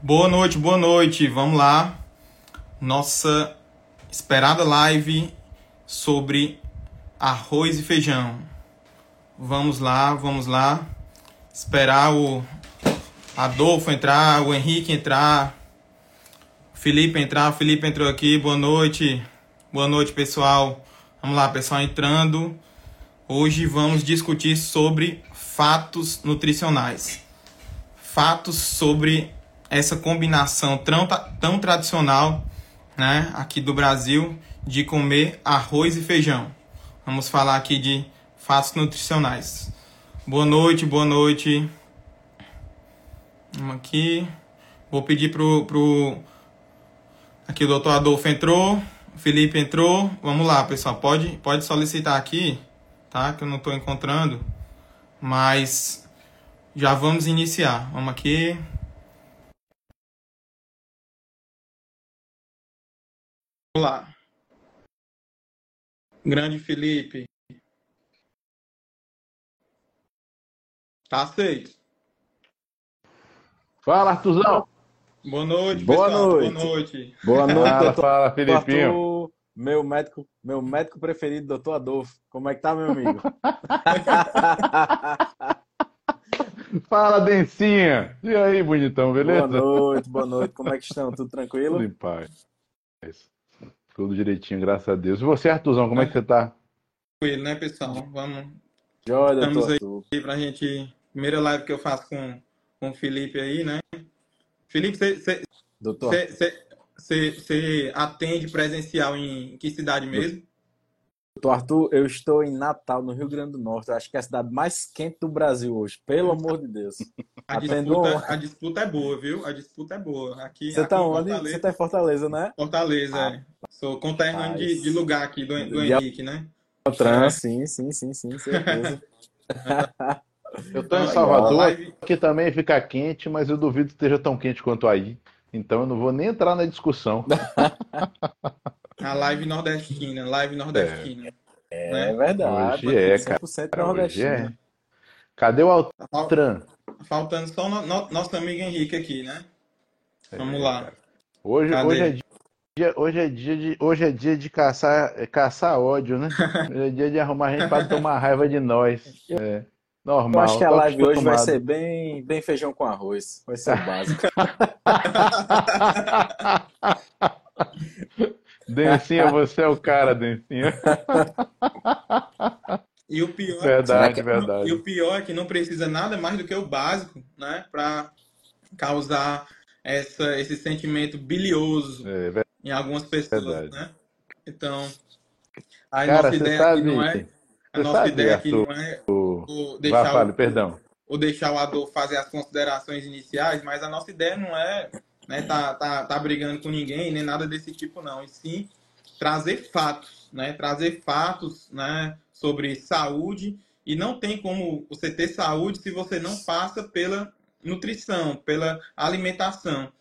Boa noite, boa noite. Vamos lá. Nossa esperada live sobre arroz e feijão. Vamos lá, vamos lá. Esperar o Adolfo entrar, o Henrique entrar, o Felipe entrar. O Felipe entrou aqui. Boa noite. Boa noite, pessoal. Vamos lá, pessoal entrando. Hoje vamos discutir sobre fatos nutricionais. Fatos sobre essa combinação tão, tão tradicional né, aqui do Brasil de comer arroz e feijão. Vamos falar aqui de fatos nutricionais. Boa noite, boa noite. Vamos aqui. Vou pedir pro, pro... Aqui o doutor Adolfo entrou, o Felipe entrou. Vamos lá, pessoal. Pode, pode solicitar aqui, tá? Que eu não estou encontrando. Mas já vamos iniciar. Vamos aqui. Olá. Grande Felipe. Tá aceito. Fala, Artuzão. Boa noite, Boa pessoal. noite. Boa noite. Boa noite, Fala, doutor. fala, Felipinho. Arthur, meu médico, meu médico preferido, doutor Adolfo. Como é que tá, meu amigo? Fala, Dencinha. E aí, bonitão, beleza? Boa noite, boa noite. Como é que estão? Tudo tranquilo? Tudo em paz. Tudo direitinho, graças a Deus. E você, Artuzão, como é que você tá? Tranquilo, né, pessoal? Vamos Joia, Estamos doutor aí. Pra gente. Primeira live que eu faço com, com o Felipe aí, né? Felipe, você Doutor, atende presencial em que cidade mesmo? Doutor Arthur, eu estou em Natal, no Rio Grande do Norte. Eu acho que é a cidade mais quente do Brasil hoje. Pelo amor de Deus. A Atendo disputa, a disputa é boa, viu? A disputa é boa. Aqui, Você tá em onde? Fortaleza, Você tá em Fortaleza, né? Fortaleza, é. Sou conterrâneo de, de lugar aqui do, do De- Henrique, né? Trans, sim, sim, sim, sim, certeza. Eu tô em. Salvador, Live- aqui também fica quente, mas eu duvido que esteja tão quente quanto aí. Então eu não vou nem entrar na discussão. A live nordestina, live nordestina. É né? verdade. Hoje é, 100% Cara, hoje é. Cadê o Tá Altran? Faltando só o no, nosso amigo Henrique aqui, né? Vamos É, lá. cara. Hoje, Cadê? hoje é dia, hoje é dia de, hoje é dia de caçar, é, caçar ódio, né? Hoje é dia de arrumar gente para tomar raiva de nós. É, Eu normal. acho que a live hoje vai ser bem, bem feijão com arroz. Vai ser o básico. Dencinha, você é o cara, Dencinha. E o pior Verdade, E verdade. o pior é que não precisa nada mais do que o básico, né? Para causar essa, esse sentimento bilioso É, em algumas pessoas, Verdade. né? Então, a Cara, nossa ideia sabe, aqui não é, a nossa sabe, ideia aqui não é o... o Vá, deixar fale, o, perdão. ou deixar o Adolfo fazer as considerações iniciais, mas a nossa ideia não é né, tá, tá, tá brigando com ninguém, nem nada desse tipo, não. E sim trazer fatos, né? Trazer fatos né, sobre saúde. E não tem como você ter saúde se você não passa pela nutrição, pela alimentação.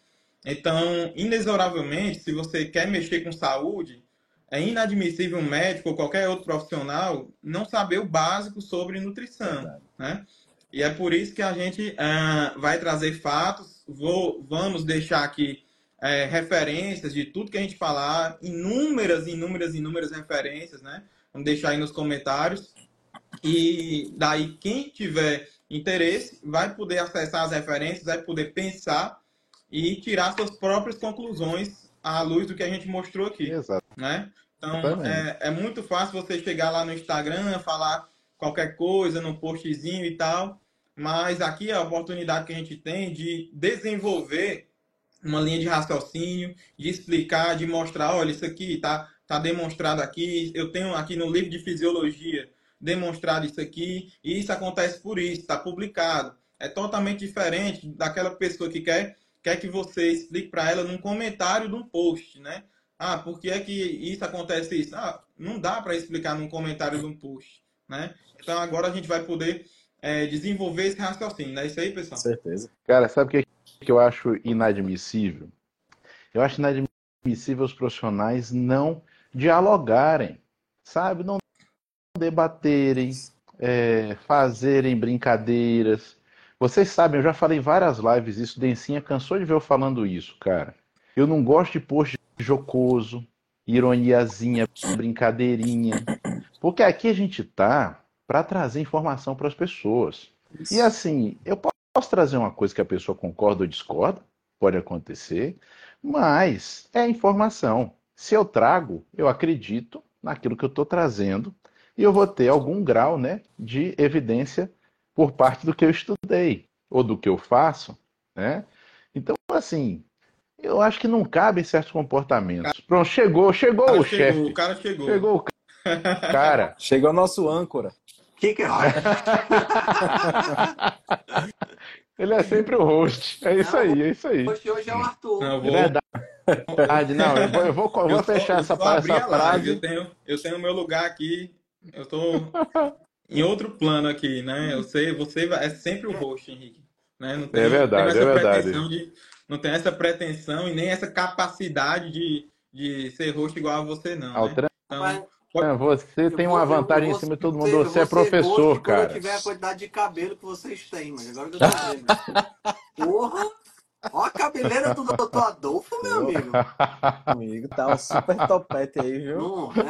Então, inexoravelmente, se você quer mexer com saúde, é inadmissível um médico ou qualquer outro profissional não saber o básico sobre nutrição, Verdade. né? E é por isso que a gente ah, vai trazer fatos, vou, vamos deixar aqui eh, referências de tudo que a gente falar, inúmeras, inúmeras, inúmeras referências, né? Vamos deixar aí nos comentários. E daí, quem tiver interesse, vai poder acessar as referências, vai poder pensar e tirar suas próprias conclusões à luz do que a gente mostrou aqui Exato. né? Então, é, é muito fácil você chegar lá no Instagram, falar qualquer coisa no postzinho e tal, mas aqui é a oportunidade que a gente tem de desenvolver uma linha de raciocínio, de explicar, de mostrar, olha, isso aqui tá, tá demonstrado aqui, eu tenho aqui no livro de fisiologia demonstrado isso aqui, e isso acontece por isso, está publicado. É totalmente diferente daquela pessoa que quer, quer que você explique para ela num comentário de um post, né? Ah, por que é que isso acontece isso? Ah, não dá para explicar num comentário de um post, né? Então agora a gente vai poder é, desenvolver esse raciocínio, não é isso aí, pessoal? certeza. Cara, sabe o que, que eu acho inadmissível? Eu acho inadmissível os profissionais não dialogarem, sabe? Não debaterem, é, fazerem brincadeiras. Vocês sabem, eu já falei várias lives isso, Dencinha cansou de ver eu falando isso, cara. Eu não gosto de post jocoso, ironiazinha, brincadeirinha. Porque aqui a gente tá para trazer informação para as pessoas. Isso. E assim, eu posso trazer uma coisa que a pessoa concorda ou discorda, pode acontecer, mas é informação. Se eu trago, eu acredito naquilo que eu estou trazendo e eu vou ter algum grau né, de evidência por parte do que eu estudei ou do que eu faço. Né? Então, assim, eu acho que não cabe certos comportamentos. Pronto, chegou, chegou o, o chefe. O cara chegou. Chegou o cara. chegou o nosso âncora. Que que é? Ele é sempre o host. É isso não, aí, é isso aí. O host hoje é o Arthur. Não, vou... Verdade. Não, eu vou, eu vou, eu vou fechar essa, essa frase. Eu tenho, eu tenho meu lugar aqui. Eu tô em outro plano aqui, né? Eu sei, você é sempre o host, Henrique. Né? Não tem, é verdade, não tem é verdade. De, não tem essa pretensão e nem essa capacidade de, de ser host igual a você, não. Né? Então, você tem uma vantagem em cima de todo mundo. Você é professor, cara. Quando eu tiver a quantidade de cabelo que vocês têm, mas agora que eu tô vendo. Porra! Ó a cabeleira do doutor Adolfo, meu amigo. Amigo, tá um super topete aí, viu? Não, é?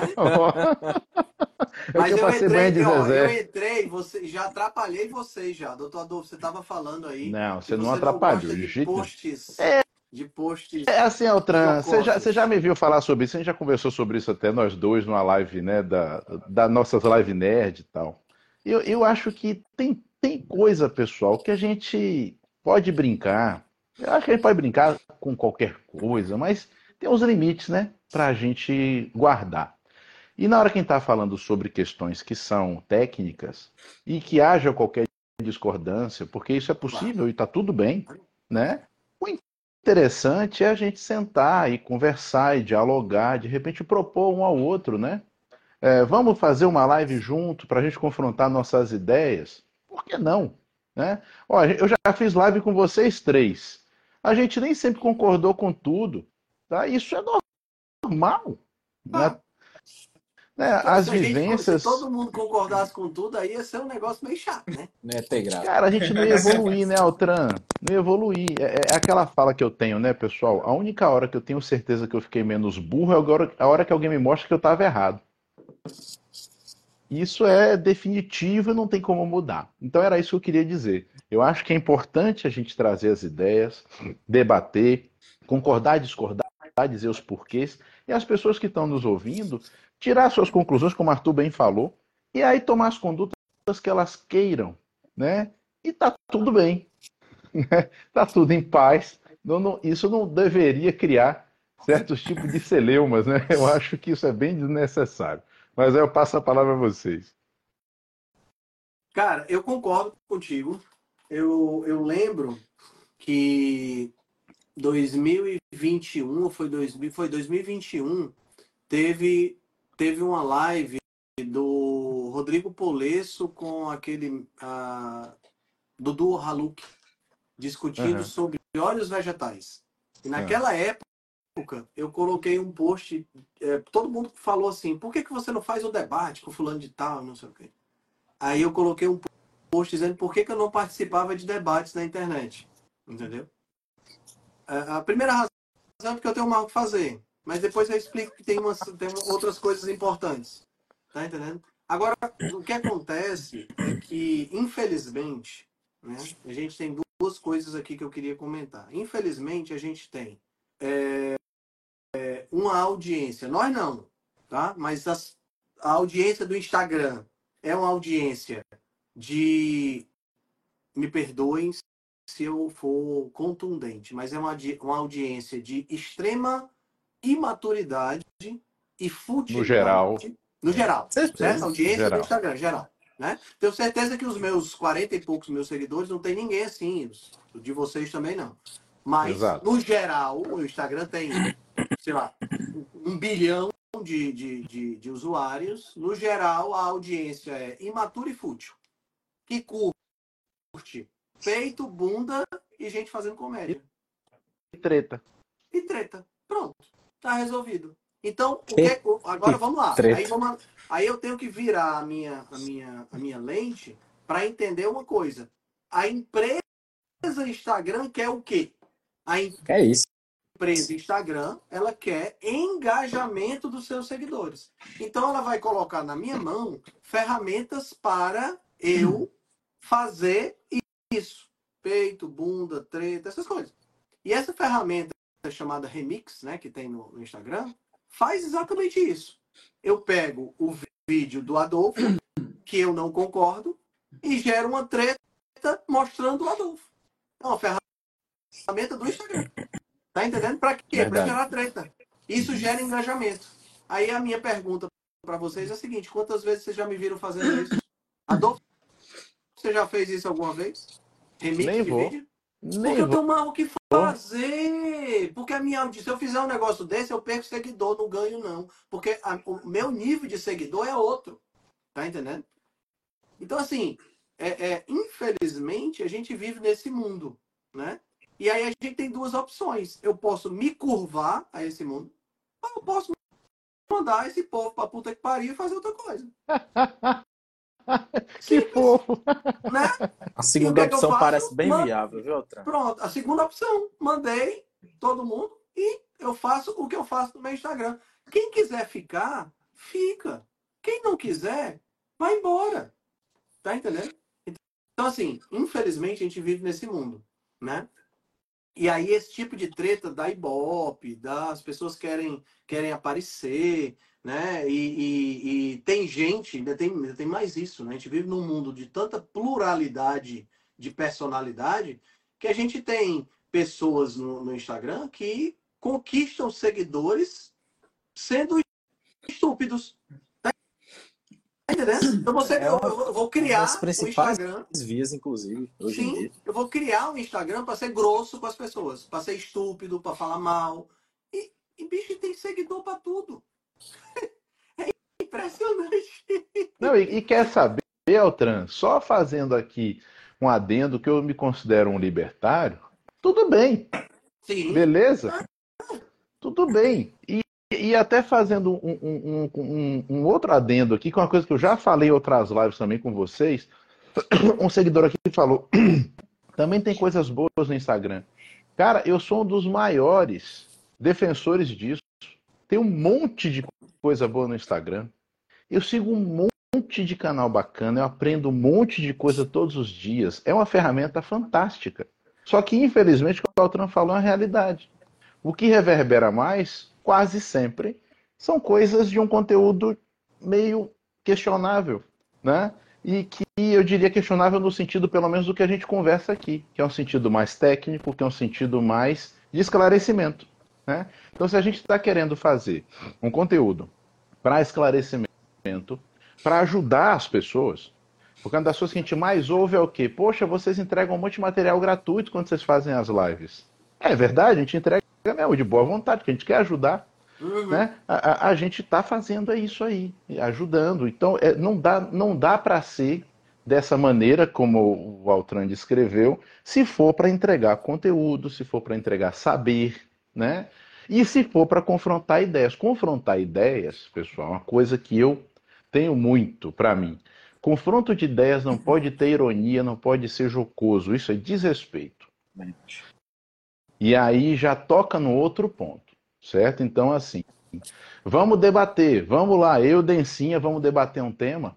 Mas eu, eu entrei, ó, eu entrei, você, já atrapalhei vocês já. Doutor Adolfo, você tava falando aí. Não, você não atrapalhou. De jeito... posts. É, de posts. É assim, Altran, você já, você já me viu falar sobre isso, a gente já conversou sobre isso até nós dois numa live, né, da, da nossas live nerd e tal. Eu, eu acho que tem, tem coisa, pessoal, que a gente pode brincar. Eu acho que a gente pode brincar com qualquer coisa, mas tem uns limites, né, pra gente guardar. E na hora que a gente está falando sobre questões que são técnicas e que haja qualquer discordância, porque isso é possível e está tudo bem, né? Interessante é a gente sentar e conversar e dialogar, de repente propor um ao outro, né? É, vamos fazer uma live junto para a gente confrontar nossas ideias? Por que não? Né? Ó, eu já fiz live com vocês três. A gente nem sempre concordou com tudo. Tá? Isso é normal. Né? Ah. Né? Né, então, as vivências. se todo mundo concordasse com tudo, aí ia ser um negócio meio chato, né? Não ia ter graça. Cara, a gente não ia evoluir, né, Altran? Não ia evoluir. É, é, aquela fala que eu tenho, né, pessoal? A única hora que eu tenho certeza que eu fiquei menos burro é a hora que alguém me mostra que eu estava errado. Isso é definitivo e não tem como mudar. Então era isso que eu queria dizer. Eu acho que é importante a gente trazer as ideias, debater, concordar, discordar, dizer os porquês. E as pessoas que estão nos ouvindo tirar suas conclusões, como Arthur bem falou, e aí tomar as condutas que elas queiram, né? E tá tudo bem, né? tá tudo em paz. Não, não, isso não deveria criar certos tipos de celeumas, né? Eu acho que isso é bem desnecessário. Mas aí eu passo a palavra a vocês. Cara, eu concordo contigo. Eu, eu lembro que 2021 foi 2000, foi 2021 teve teve uma live do Rodrigo Polesso com aquele Dudu Haluk discutindo uhum. sobre óleos vegetais. E naquela uhum. época eu coloquei um post, é, todo mundo falou assim, por que, que você não faz um debate com fulano de tal, não sei o quê. Aí eu coloquei um post dizendo por que, que eu não participava de debates na internet. Entendeu? A primeira razão é porque eu tenho mal o que fazer. Mas depois eu explico que tem, umas, tem outras coisas importantes. Tá entendendo? Agora, o que acontece é que, infelizmente, né, a gente tem duas coisas aqui que eu queria comentar. Infelizmente, a gente tem é, é, uma audiência, nós não, tá? Mas as, a audiência do Instagram é uma audiência de. Me perdoem se eu for contundente, mas é uma, uma audiência de extrema imaturidade e futilidade. No geral. No geral. Certo? Audiência geral. do Instagram, geral. Né? Tenho certeza que os meus 40 e poucos meus seguidores não tem ninguém assim. Os de vocês também não. Mas, Exato. no geral, o Instagram tem, sei lá, um bilhão de, de, de, de usuários. No geral, a audiência é imatura e fútil. Que curte peito, bunda e gente fazendo comédia. E treta. E treta. Pronto tá resolvido. Então, o que, é agora vamos lá. Aí, vamos, aí eu tenho que virar a minha, a minha, a minha lente para entender uma coisa. a empresa Instagram quer o quê? A É isso. empresa Instagram, ela quer engajamento dos seus seguidores. Então ela vai colocar na minha mão ferramentas para eu fazer isso. Peito, bunda, treta, essas coisas. E essa ferramenta chamada Remix, né, que tem no, no Instagram, faz exatamente isso. Eu pego o vídeo do Adolfo, que eu não concordo, e gero uma treta mostrando o Adolfo. É uma ferramenta do Instagram. Tá entendendo? Para quê? Para Verdade. gerar treta. Isso gera engajamento. Aí a minha pergunta para vocês é a seguinte: quantas vezes vocês já me viram fazendo isso? Adolfo, você já fez isso alguma vez? Remix Nem de vou. vídeo? Nem Porque eu vou. tenho mais o que fazer. Porque a minha audiência, se eu fizer um negócio desse, eu perco seguidor, não ganho, não. Porque a- o meu nível de seguidor é outro. Tá entendendo? Então, assim, é, é, infelizmente, a gente vive nesse mundo, né? E aí a gente tem duas opções. Eu posso me curvar a esse mundo, ou eu posso mandar esse povo pra puta que pariu e fazer outra coisa. Que fofo. né? A segunda que que eu opção faço? parece bem viável, viu, Altran? Pronto, a segunda opção, mandei todo mundo e eu faço o que eu faço no meu Instagram. Quem quiser ficar, fica. Quem não quiser, vai embora. Tá entendendo? Então, assim, infelizmente a gente vive nesse mundo, né? E aí esse tipo de treta da Ibope, das pessoas querem querem aparecer, né? E, e- e tem gente, ainda tem, ainda tem mais isso, né? A gente vive num mundo de tanta pluralidade de personalidade que a gente tem pessoas no, no Instagram que conquistam seguidores sendo estúpidos. Tá entendendo? Então você, É eu, uma- eu vou criar principais Instagram. vias, inclusive, Sim, eu vou criar um Instagram para ser grosso com as pessoas, para ser estúpido, para falar mal. E, e bicho tem seguidor para tudo. É impressionante. Não, e, e quer saber, Altran, só fazendo aqui um adendo que eu me considero um libertário, tudo bem, Sim. beleza? Tudo bem. E, e até fazendo um, um- um- um- um outro adendo aqui, que é uma coisa que eu já falei em outras lives também com vocês, um seguidor aqui falou, também tem coisas boas no Instagram. Cara, eu sou um dos maiores defensores disso. Tem um monte de coisa boa no Instagram. Eu sigo um monte de canal bacana, eu aprendo um monte de coisa todos os dias. É uma ferramenta fantástica. Só que, infelizmente, o que o Altran falou é uma realidade. O que reverbera mais, quase sempre, são coisas de um conteúdo meio questionável, né? E que eu diria questionável no sentido, pelo menos, do que a gente conversa aqui, que é um sentido mais técnico, que é um sentido mais de esclarecimento, né? Então, se a gente está querendo fazer um conteúdo para esclarecimento, para ajudar as pessoas, porque uma das coisas que a gente mais ouve é o quê? Poxa, vocês entregam um monte de material gratuito quando vocês fazem as lives. É verdade, a gente entrega mesmo, de boa vontade, porque a gente quer ajudar. Uhum. Né? A, a- a gente está fazendo é isso aí, ajudando. Então, é, não dá, não dá para ser dessa maneira como o Altran descreveu, se for para entregar conteúdo, se for para entregar saber, né? E se for para confrontar ideias. Confrontar ideias, pessoal, é uma coisa que eu tenho muito para mim. Confronto de ideias não pode ter ironia, não pode ser jocoso. Isso é desrespeito. E aí já toca no outro ponto, certo? Então, assim, vamos debater, vamos lá, eu, Dencinha, vamos debater um tema.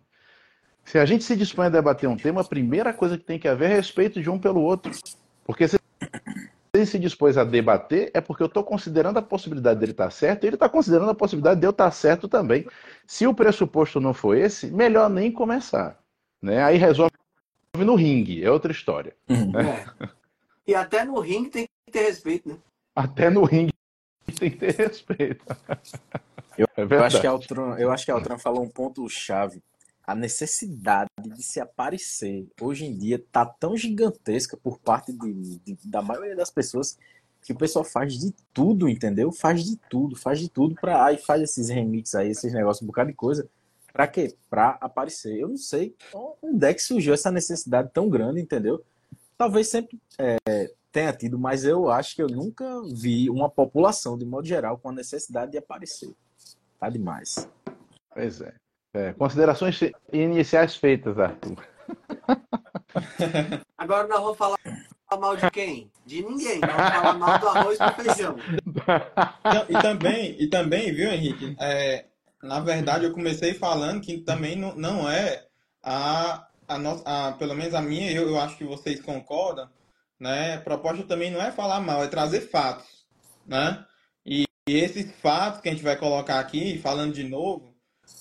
Se a gente se dispõe a debater um tema, a primeira coisa que tem que haver é respeito de um pelo outro. Porque se ele se dispôs a debater, é porque eu estou considerando a possibilidade dele estar certo e ele está considerando a possibilidade de eu estar certo também. Se o pressuposto não for esse, melhor nem começar. Né? Aí resolve no ringue, é outra história. É. E até no ringue tem que ter respeito, né? Até no ringue tem que ter respeito. Eu- é Eu acho que a Altran, eu acho que a Altran falou um ponto chave. A necessidade de se aparecer hoje em dia tá tão gigantesca por parte de, de- da maioria das pessoas que o pessoal faz de tudo, entendeu? Faz de tudo, faz de tudo para aí faz esses remixes aí, esses negócios, um bocado de coisa. Pra quê? Pra aparecer. Eu não sei onde é que surgiu essa necessidade tão grande, entendeu? Talvez sempre é, tenha tido, mas eu acho que eu nunca vi uma população, de modo geral, com a necessidade de aparecer. Tá demais. Pois é. É, Considerações iniciais feitas, Arthur. Agora nós vamos falar mal de quem? De ninguém. Nós vamos falar mal do arroz com feijão. E também, e também, viu, Henrique? É, na verdade, eu comecei falando que também não, não é a, a nossa, a, pelo menos a minha, eu, eu acho que vocês concordam, né? A proposta também não é falar mal, é trazer fatos, né? E, e esses fatos que a gente vai colocar aqui, falando de novo,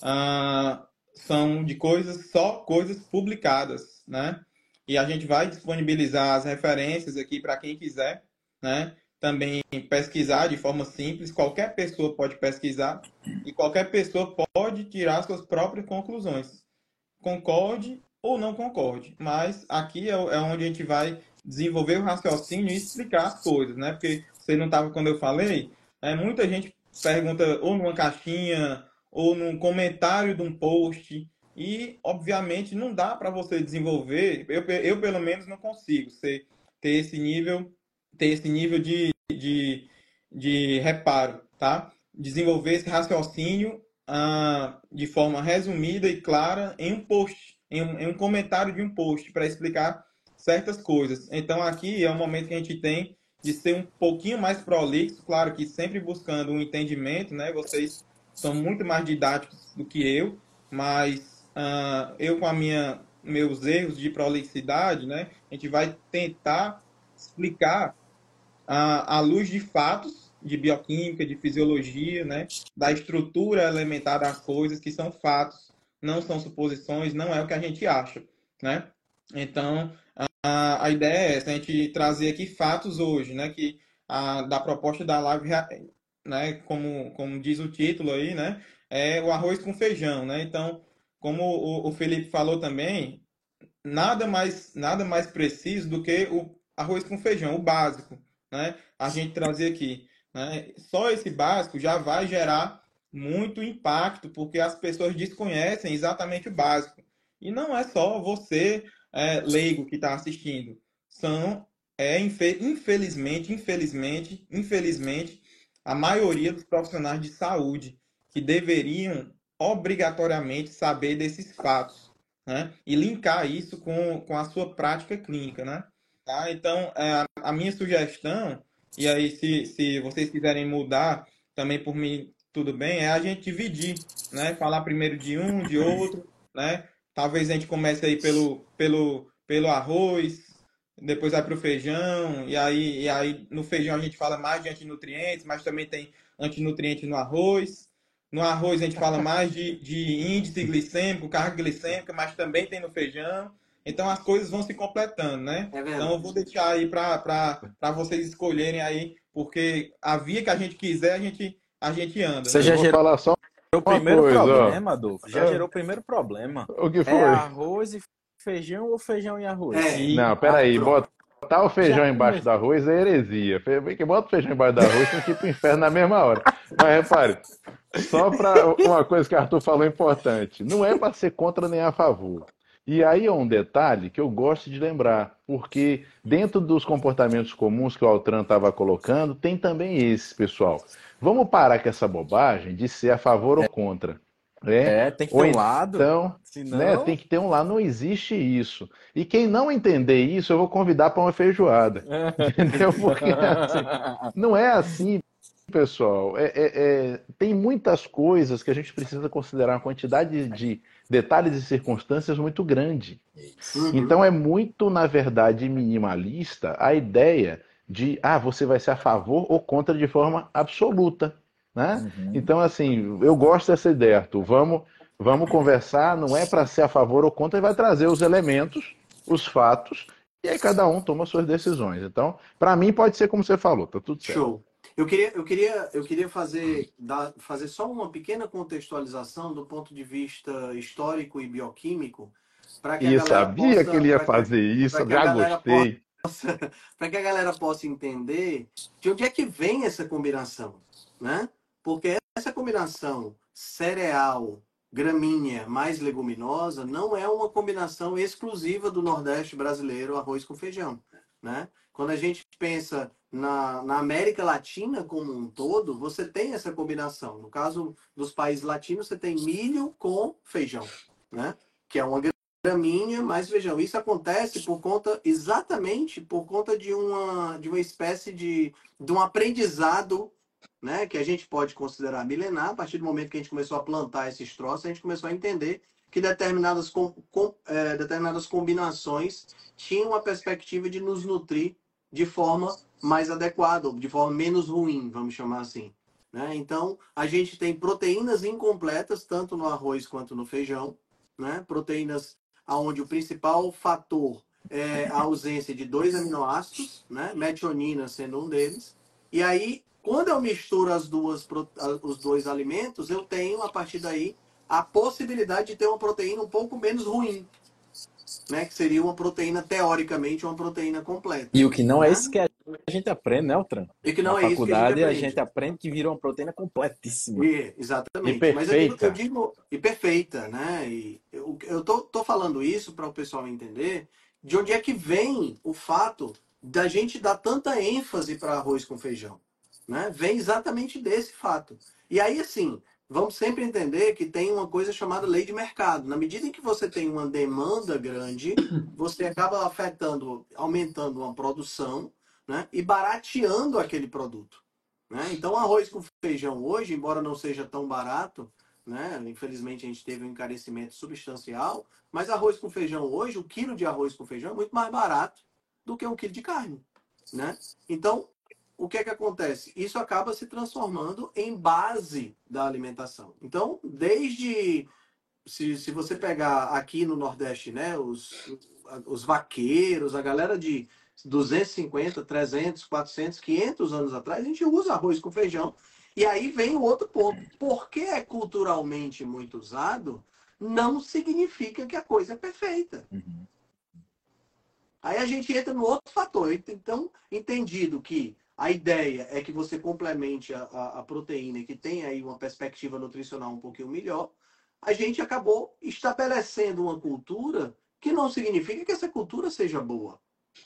ah, são de coisas, só coisas publicadas, né? E a gente vai disponibilizar as referências aqui para quem quiser, né? Também pesquisar de forma simples, qualquer pessoa pode pesquisar e qualquer pessoa pode tirar suas próprias conclusões. Concorde ou não concorde, mas aqui é, é onde a gente vai desenvolver o raciocínio e explicar as coisas, né? Porque você não estava quando eu falei, é, muita gente pergunta ou numa caixinha ou num comentário de um post e obviamente não dá para você desenvolver, eu, eu pelo menos não consigo ser, ter esse nível, ter esse nível de, de, de reparo, tá? Desenvolver esse raciocínio ah, de forma resumida e clara em um post, em um, em um comentário de um post para explicar certas coisas. Então aqui é o momento que a gente tem de ser um pouquinho mais prolixo, claro que sempre buscando um entendimento, né? Vocês são muito mais didáticos do que eu, mas uh, eu com a minha meus erros de prolixidade, né, a gente vai tentar explicar uh, à luz de fatos de bioquímica, de fisiologia, né, da estrutura elementar das coisas que são fatos, não são suposições, não é o que a gente acha, né? Então, a, a ideia é essa, a gente trazer aqui fatos hoje, né, que a, da proposta da live, né, como, como diz o título aí, né, é o arroz com feijão, né? Então, como o, o Felipe falou também, nada mais, nada mais preciso do que o arroz com feijão, o básico, né? A gente trazer aqui. Né? Só esse básico já vai gerar muito impacto, porque as pessoas desconhecem exatamente o básico. E não é só você, é, leigo, que está assistindo. São, é, infelizmente, infelizmente, infelizmente, a maioria dos profissionais de saúde que deveriam obrigatoriamente saber desses fatos, né? E linkar isso com, com a sua prática clínica, né? Tá? Então, é, a minha sugestão, e aí se, se vocês quiserem mudar também por mim, tudo bem, é a gente dividir, né? Falar primeiro de um, de outro, né? Talvez a gente comece aí pelo, pelo, pelo arroz, depois vai para o feijão, e aí, e aí no feijão a gente fala mais de antinutrientes, mas também tem antinutrientes no arroz, no arroz a gente fala mais de, de índice glicêmico, carga glicêmica, mas também tem no feijão. Então as coisas vão se completando, né? É então eu vou deixar aí para vocês escolherem aí, porque a via que a gente quiser, a gente, a gente anda. Você né? já gerou falar só o primeiro coisa, problema, Adolfo. Já é. gerou o primeiro problema. O que foi? É arroz e feijão ou feijão e arroz? É. Não, peraí, ah, bota Botar o feijão Já embaixo do arroz é heresia. Que bota o feijão embaixo do arroz tem que ir pro inferno na mesma hora. Mas repare, só para uma coisa que o Arthur falou importante: não é para ser contra nem a favor. E aí é um detalhe que eu gosto de lembrar, porque dentro dos comportamentos comuns que o Altran estava colocando, tem também esse, pessoal. Vamos parar com essa bobagem de ser a favor ou contra. É, é tem que ter um lado. Então, senão... né, tem que ter um lado. Não existe isso. E quem não entender isso, eu vou convidar para uma feijoada. É. Entendeu? Porque assim, não é assim, pessoal. É, é, é, tem muitas coisas que a gente precisa considerar uma quantidade de detalhes e circunstâncias muito grande. Uhum. Então é muito, na verdade, minimalista a ideia de ah, você vai ser a favor ou contra de forma absoluta. Né? Uhum. Então, assim, eu gosto dessa ideia, Arthur. Vamos, vamos conversar, não é para ser a favor ou contra, vai trazer os elementos, os fatos, e aí cada um toma suas decisões. Então, para mim, pode ser como você falou, tá tudo certo. Show. Eu queria, eu queria, eu queria fazer, dar, fazer só uma pequena contextualização do ponto de vista histórico e bioquímico. Para que eu sabia possa, que ele ia fazer isso, já gostei. Para que a galera possa entender de onde é que vem essa combinação, né? Porque essa combinação cereal, gramínea mais leguminosa não é uma combinação exclusiva do Nordeste brasileiro, arroz com feijão. Né? Quando a gente pensa na, na América Latina como um todo, você tem essa combinação. No caso dos países latinos, você tem milho com feijão, né? que é uma graminha, mais feijão. Isso acontece por conta, exatamente por conta de uma, de uma espécie de, de um aprendizado né, que a gente pode considerar milenar, a partir do momento que a gente começou a plantar esses troços, a gente começou a entender que determinadas, com, com, é, determinadas combinações tinham uma perspectiva de nos nutrir de forma mais adequada, de forma menos ruim, vamos chamar assim. Né? Então, a gente tem proteínas incompletas, tanto no arroz quanto no feijão, né? proteínas onde o principal fator é a ausência de dois aminoácidos, né? metionina sendo um deles. E aí, quando eu misturo as duas, os dois alimentos, eu tenho, a partir daí, a possibilidade de ter uma proteína um pouco menos ruim, né? Que seria uma proteína, teoricamente, uma proteína completa. E o que não é né? isso que a gente aprende, né, Altran? E que não Na é faculdade, isso que a gente, a gente aprende que virou uma proteína completíssima. E, exatamente. E perfeita. Eu digo, eu digo, e perfeita, né? E eu, eu tô, tô falando isso para o pessoal entender de onde é que vem o fato da gente dar tanta ênfase para arroz com feijão. Né? Vem exatamente desse fato. E aí, assim, vamos sempre entender que tem uma coisa chamada lei de mercado. Na medida em que você tem uma demanda grande, você acaba afetando, aumentando uma produção né? e barateando aquele produto. Né? Então, arroz com feijão hoje, embora não seja tão barato, né? infelizmente a gente teve um encarecimento substancial, mas arroz com feijão hoje, o quilo de arroz com feijão é muito mais barato do que um quilo de carne. Né? Então, o que é que acontece? Isso acaba se transformando em base da alimentação. Então, desde se, se você pegar aqui no Nordeste, né, os, os vaqueiros, a galera de 250, 300, 400, 500 anos atrás, a gente usa arroz com feijão. E aí vem o outro ponto. Porque é culturalmente muito usado, não significa que a coisa é perfeita. Uhum. Aí a gente entra no outro fator. Então, entendido que a ideia é que você complemente a, a, a proteína que tem aí uma perspectiva nutricional um pouquinho melhor. A gente acabou estabelecendo uma cultura que não significa que essa cultura seja boa,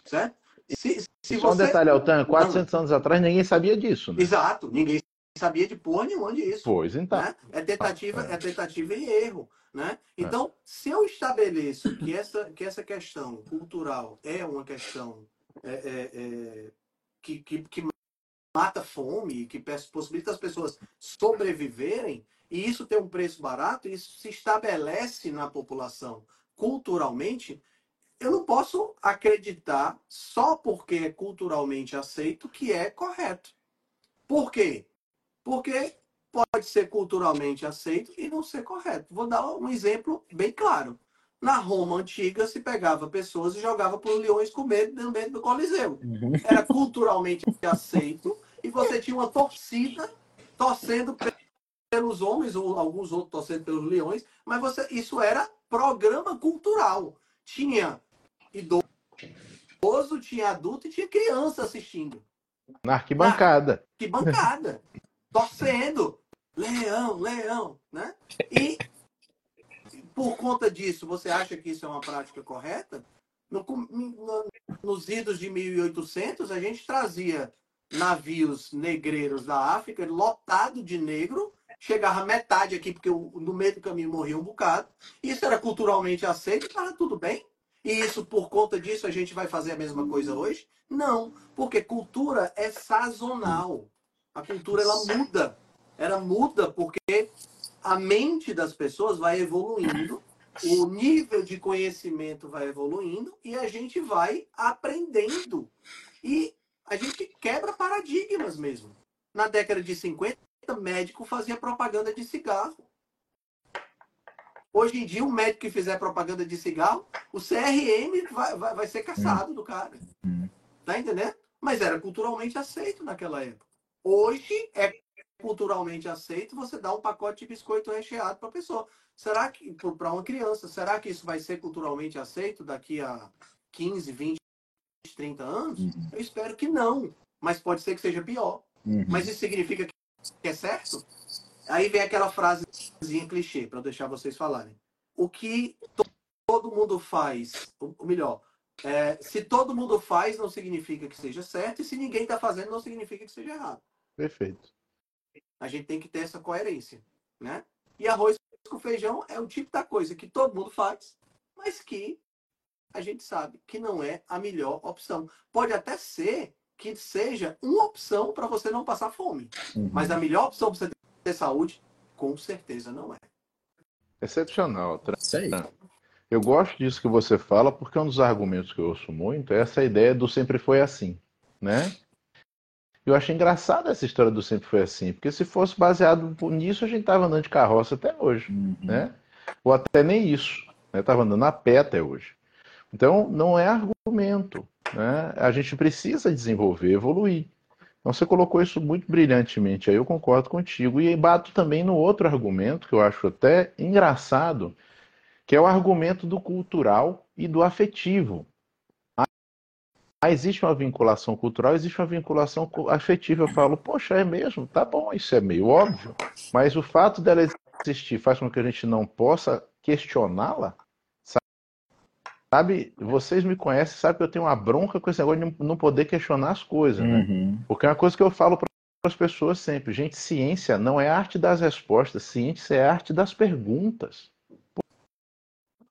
certo? Se, se Só você... um detalhe, Altan, 400 não. anos atrás ninguém sabia disso. Né? Exato, ninguém sabia de porra nenhuma disso. Pois então. Né? É tentativa, é. é tentativa e erro. Né? Então, é. se eu estabeleço que essa, que essa questão cultural é uma questão é, é, é que, que, que mata fome, que possibilita as pessoas sobreviverem, e isso tem um preço barato, isso se estabelece na população culturalmente, eu não posso acreditar só porque é culturalmente aceito que é correto. Por quê? Porque pode ser culturalmente aceito e não ser correto. Vou dar um exemplo bem claro. Na Roma antiga se pegava pessoas e jogava por leões com medo dentro do Coliseu. Uhum. Era culturalmente aceito e você tinha uma torcida torcendo pelos homens ou alguns outros torcendo pelos leões, mas você isso era programa cultural. Tinha idoso, tinha adulto e tinha criança assistindo. Na arquibancada. Na arquibancada. torcendo. Leão, leão, né? E por conta disso, você acha que isso é uma prática correta? No, no, nos idos de 1800, a gente trazia navios negreiros da África, lotado de negro, chegava metade aqui, porque no meio do caminho morria um bocado. Isso era culturalmente aceito, estava tudo bem. E isso, por conta disso, a gente vai fazer a mesma coisa hoje? Não, porque cultura é sazonal. A cultura, ela muda. Ela muda porque a mente das pessoas vai evoluindo, o nível de conhecimento vai evoluindo e a gente vai aprendendo. E a gente quebra paradigmas mesmo. Na década de 50, médico fazia propaganda de cigarro. Hoje em dia, um médico que fizer propaganda de cigarro, o CRM vai, vai, vai ser caçado do cara. Tá entendendo? Mas era culturalmente aceito naquela época. Hoje é culturalmente aceito você dar um pacote de biscoito recheado para a pessoa. Será que, para uma criança, será que isso vai ser culturalmente aceito daqui a 15, 20, 30 anos? Uhum. Eu espero que não. Mas pode ser que seja pior. Uhum. Mas isso significa que é certo? Aí vem aquela frasezinha clichê, para deixar vocês falarem. O que todo mundo faz, ou melhor, é, se todo mundo faz, não significa que seja certo, e se ninguém está fazendo, não significa que seja errado. Perfeito. A gente tem que ter essa coerência, né? E arroz com feijão é o tipo da coisa que todo mundo faz, mas que a gente sabe que não é a melhor opção. Pode até ser que seja uma opção para você não passar fome, uhum. mas a melhor opção para você ter saúde, com certeza não é. Excepcional. Aí. Eu gosto disso que você fala, porque um dos argumentos que eu ouço muito é essa ideia do sempre foi assim, né? Eu achei engraçada essa história do sempre foi assim, porque se fosse baseado nisso, a gente tava andando de carroça até hoje, uhum. né? Ou até nem isso, né? Tava andando a pé até hoje. Então, não é argumento, né? A gente precisa desenvolver, evoluir. Então, você colocou isso muito brilhantemente, aí eu concordo contigo. E bato também no outro argumento, que eu acho até engraçado, que é o argumento do cultural e do afetivo. Ah, existe uma vinculação cultural, existe uma vinculação afetiva. Eu falo, poxa, é mesmo? Tá bom, isso é meio óbvio. Mas o fato dela existir faz com que a gente não possa questioná-la? Sabe, vocês me conhecem, sabem que eu tenho uma bronca com esse negócio de não poder questionar as coisas, né? Uhum. Porque é uma coisa que eu falo para as pessoas sempre, gente, ciência não é arte das respostas, ciência é arte das perguntas.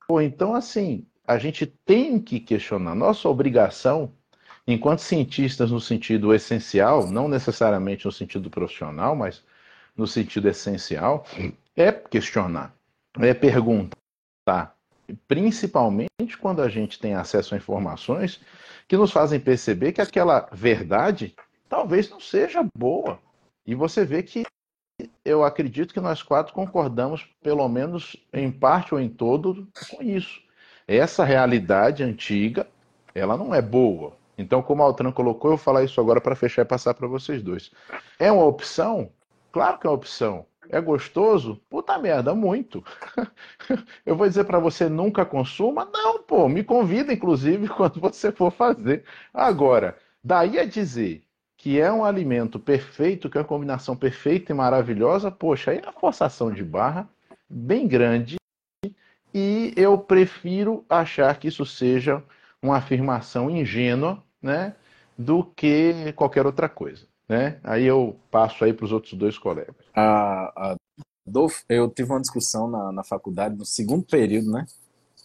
Pô, então assim, a gente tem que questionar. Nossa obrigação enquanto cientistas no sentido essencial, não necessariamente no sentido profissional, mas no sentido essencial, é questionar, é perguntar. Principalmente quando a gente tem acesso a informações que nos fazem perceber que aquela verdade talvez não seja boa. E você vê que eu acredito que nós quatro concordamos, pelo menos em parte ou em todo, com isso. Essa realidade antiga, ela não é boa. Então, como a Altran colocou, eu vou falar isso agora para fechar e passar para vocês dois. É uma opção? Claro que é uma opção. É gostoso? Puta merda, muito. eu vou dizer para você nunca consuma? Não, pô, me convida inclusive quando você for fazer. Agora, daí a dizer que é um alimento perfeito, que é uma combinação perfeita e maravilhosa, poxa, aí é uma forçação de barra bem grande e eu prefiro achar que isso seja uma afirmação ingênua, né, do que qualquer outra coisa, né? Aí eu passo aí para os outros dois colegas. A, a eu tive uma discussão na, na faculdade no segundo período, né?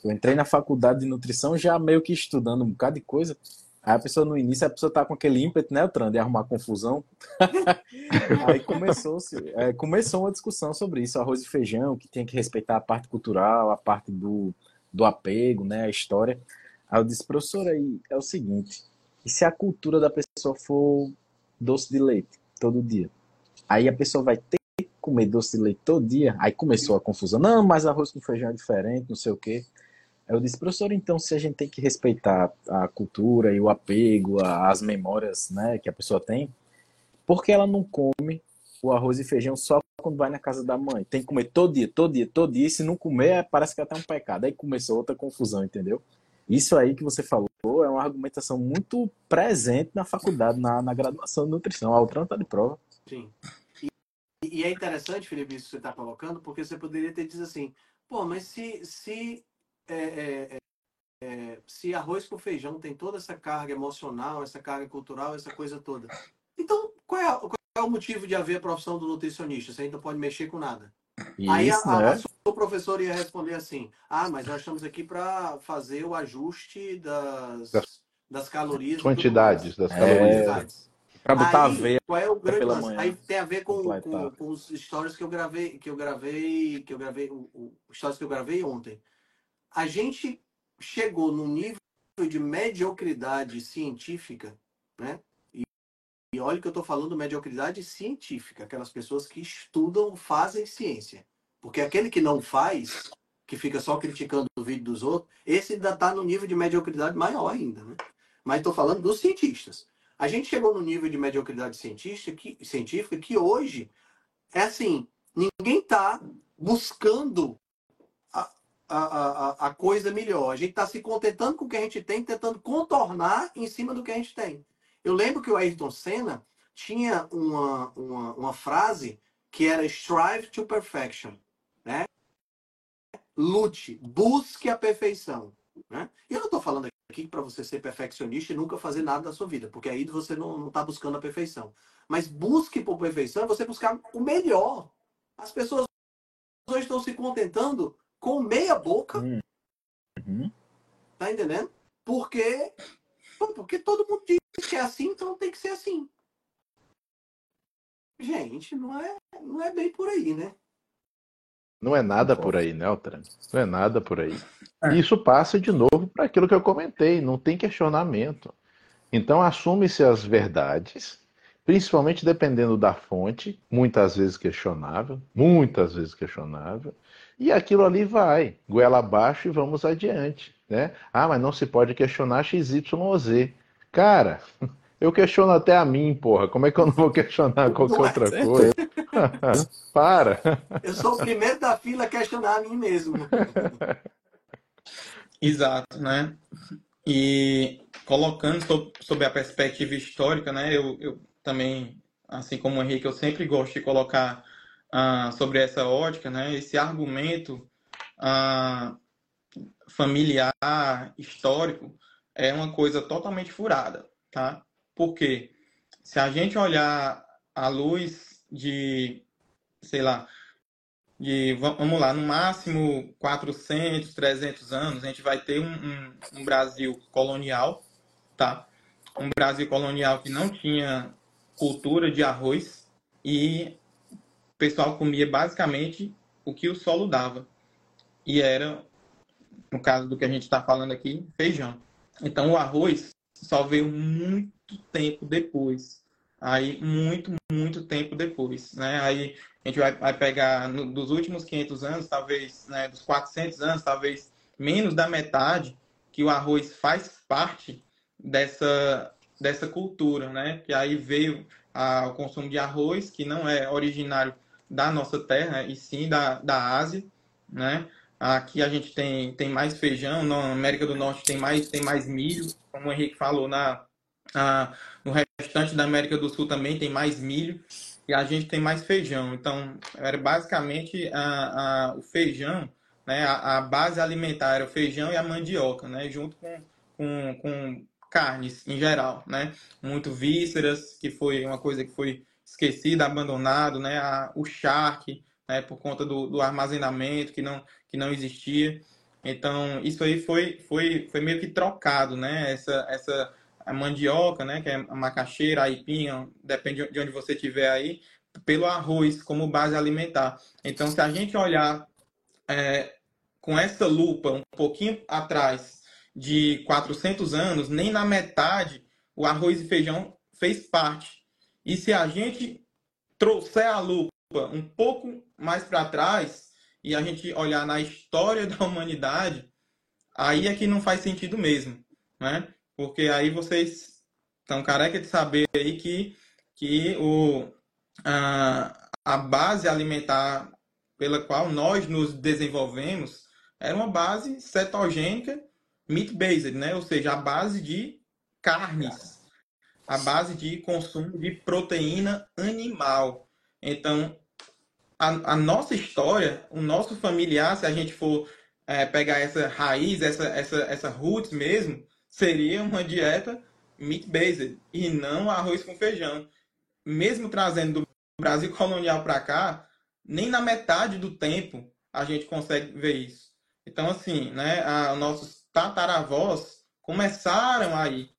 Eu entrei na faculdade de nutrição já meio que estudando um bocado de coisa. Aí a pessoa no início, a pessoa tá com aquele ímpeto, né, Tran, de arrumar confusão. Aí começou, é, começou uma discussão sobre isso, arroz e feijão, que tem que respeitar a parte cultural, a parte do, do apego, né, a história. Aí eu disse, professor, aí é o seguinte, e se a cultura da pessoa for doce de leite todo dia? Aí a pessoa vai ter que comer doce de leite todo dia? Aí começou a confusão. Não, mas arroz com feijão é diferente, não sei o quê. Aí eu disse, professor, então se a gente tem que respeitar a cultura e o apego, as memórias né, que a pessoa tem, por que ela não come o arroz e feijão só quando vai na casa da mãe? Tem que comer todo dia, todo dia, todo dia, e se não comer, parece que até um pecado. Aí começou outra confusão, entendeu? Isso aí que você falou é uma argumentação muito presente na faculdade, na, na graduação de nutrição. A Altran está de prova. Sim. E, e, é interessante, Felipe, isso que você está colocando, porque você poderia ter dito assim, pô, mas se, se, é, é, é, é, se arroz com feijão tem toda essa carga emocional, essa carga cultural, essa coisa toda, então qual é, qual é o motivo de haver a profissão do nutricionista? Você ainda pode mexer com nada. Isso, Aí a, a, né? o professor ia responder assim: Ah, mas nós estamos aqui para fazer o ajuste das, das, das calorias. Quantidades das calorias. É, para botar Aí, a veia qual é o grande pela manhã. Aí tem a ver com, com, com, os stories que eu gravei, que eu gravei, que eu gravei, o, o stories que eu gravei ontem. A gente chegou num nível de mediocridade científica, né? E olha que eu estou falando mediocridade científica, aquelas pessoas que estudam, fazem ciência. Porque aquele que não faz, que fica só criticando o vídeo dos outros, esse ainda está no nível de mediocridade maior ainda. Né? Mas estou falando dos cientistas. A gente chegou no nível de mediocridade científica que, científica que hoje é assim: ninguém está buscando a, a, a, a coisa melhor. A gente está se contentando com o que a gente tem, tentando contornar em cima do que a gente tem. Eu lembro que o Ayrton Senna tinha uma, uma, uma frase que era strive to perfection, né? Lute, busque a perfeição. Né? E eu não estou falando aqui para você ser perfeccionista e nunca fazer nada da sua vida, porque aí você não está buscando a perfeição. Mas busque por perfeição é você buscar o melhor. As pessoas hoje estão se contentando com meia boca hum. Uhum. Tá entendendo? Porque, porque todo mundo diz que é assim, então tem que ser assim. Gente, não é, não é bem por aí, né? Não é nada por aí, né, Altran? Não é nada por aí. É. Isso passa de novo para aquilo que eu comentei, não tem questionamento. Então assume-se as verdades, principalmente dependendo da fonte, muitas vezes questionável, muitas vezes questionável, e aquilo ali vai, goela abaixo e vamos adiante, né? Ah, mas não se pode questionar XYZ. Cara, eu questiono até a mim, porra. Como é que eu não vou questionar qualquer outra coisa? Para. Eu sou o primeiro da fila a questionar a mim mesmo. Exato, né? E colocando sob a perspectiva histórica, né? Eu, eu também, assim como o Henrique, eu sempre gosto de colocar uh, sobre essa ótica, né? Esse argumento uh, familiar, histórico, é uma coisa totalmente furada, tá? Porque se a gente olhar à luz de, sei lá, de, vamos lá, no máximo 400, 300 anos, a gente vai ter um, um, um Brasil colonial, tá? Um Brasil colonial que não tinha cultura de arroz e o pessoal comia basicamente o que o solo dava. E era, no caso do que a gente está falando aqui, feijão. Então o arroz só veio muito tempo depois. Aí, muito, muito tempo depois, né? Aí, a gente vai, vai pegar no, dos últimos 500 anos, talvez, né, dos 400 anos, talvez menos da metade, que o arroz faz parte dessa, dessa cultura, né? Que aí veio a, o consumo de arroz, que não é originário da nossa terra, e sim da, da Ásia, né? Aqui a gente tem, tem mais feijão, na América do Norte tem mais, tem mais milho, como o Henrique falou, na, ah, no restante da América do Sul também tem mais milho e a gente tem mais feijão. Então, era basicamente a, a, o feijão, né, a, a, base alimentar era o feijão e a mandioca, né, junto com, com, com carnes em geral, né, muito vísceras, que foi uma coisa que foi esquecida, abandonado, né, a, o charque, né, por conta do, do armazenamento que não, que não existia. Então, isso aí foi, foi, foi meio que trocado, né? Essa, essa a mandioca, né, que é a macaxeira, a aipinha, depende de onde você estiver aí, pelo arroz como base alimentar. Então, se a gente olhar é, com essa lupa um pouquinho atrás de 400 anos, nem na metade o arroz e feijão fez parte. E se a gente trouxer a lupa um pouco mais para trás e a gente olhar na história da humanidade, aí é que não faz sentido mesmo, né? porque aí vocês estão careca de saber aí que, que o, a, a base alimentar pela qual nós nos desenvolvemos era uma base cetogênica meat-based, né? ou seja, a base de carnes, a base de consumo de proteína animal. Então, a, a nossa história, o nosso familiar, se a gente for é, pegar essa raiz, essa, essa, essa roots mesmo, seria uma dieta meat-based e não arroz com feijão. Mesmo trazendo do Brasil colonial para cá, nem na metade do tempo a gente consegue ver isso. Então, assim, né, a, nossos tataravós começaram aí,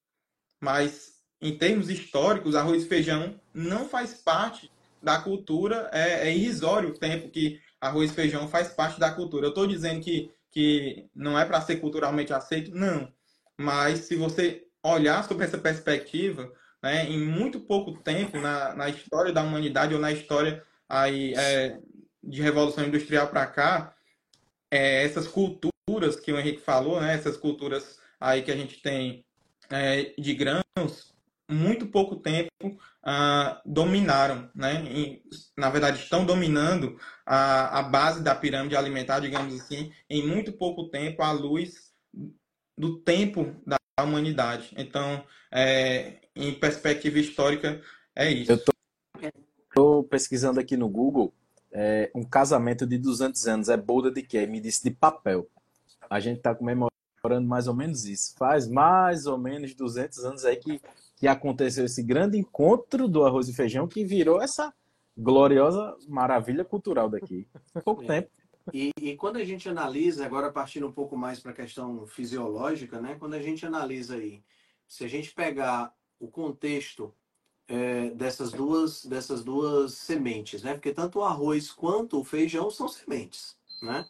mas em termos históricos, arroz e feijão não faz parte da cultura, é, é irrisório o tempo que arroz e feijão faz parte da cultura. Eu estou dizendo que, que não é para ser culturalmente aceito, não. Mas se você olhar sobre essa perspectiva, né, em muito pouco tempo na, na história da humanidade ou na história aí, é, de revolução industrial para cá, é, essas culturas que o Henrique falou, né, essas culturas aí que a gente tem é, de grãos, muito pouco tempo ah, dominaram, né? E, na verdade, estão dominando a, a base da pirâmide alimentar, digamos assim, em muito pouco tempo à luz do tempo da humanidade. Então, é, em perspectiva histórica, é isso. Eu estou pesquisando aqui no Google, é, um casamento de 200 anos é boda de quê? Me disse de papel. A gente está comemorando mais ou menos isso. Faz mais ou menos 200 anos aí que, que aconteceu esse grande encontro do arroz e feijão que virou essa gloriosa maravilha cultural daqui. Pouco tempo. E, e, quando a gente analisa, agora partindo um pouco mais para a questão fisiológica, né? Quando a gente analisa aí, se a gente pegar o contexto é, dessas duas dessas duas sementes, né? Porque tanto o arroz quanto o feijão são sementes, né?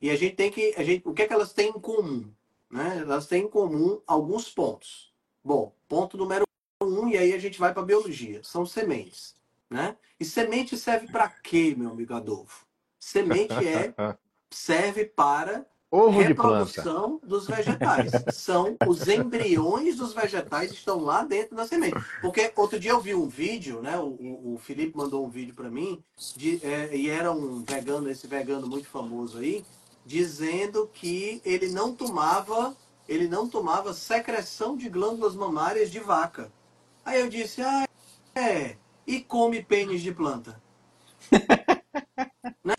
E a gente tem que a gente, o que é que elas têm em comum, né? Elas têm em comum alguns pontos. Bom, ponto número um e aí a gente vai para a biologia. São sementes, né? E semente serve para quê, meu amigo Adolfo? Semente é serve para Ovo reprodução dos vegetais. São os embriões dos vegetais estão lá dentro da semente. Porque outro dia eu vi um vídeo, né? O, o Felipe mandou um vídeo para mim de, é, e era um vegano, esse vegano muito famoso aí, dizendo que ele não tomava, ele não tomava secreção de glândulas mamárias de vaca. Aí eu disse, ah, é, e come pênis de planta. né?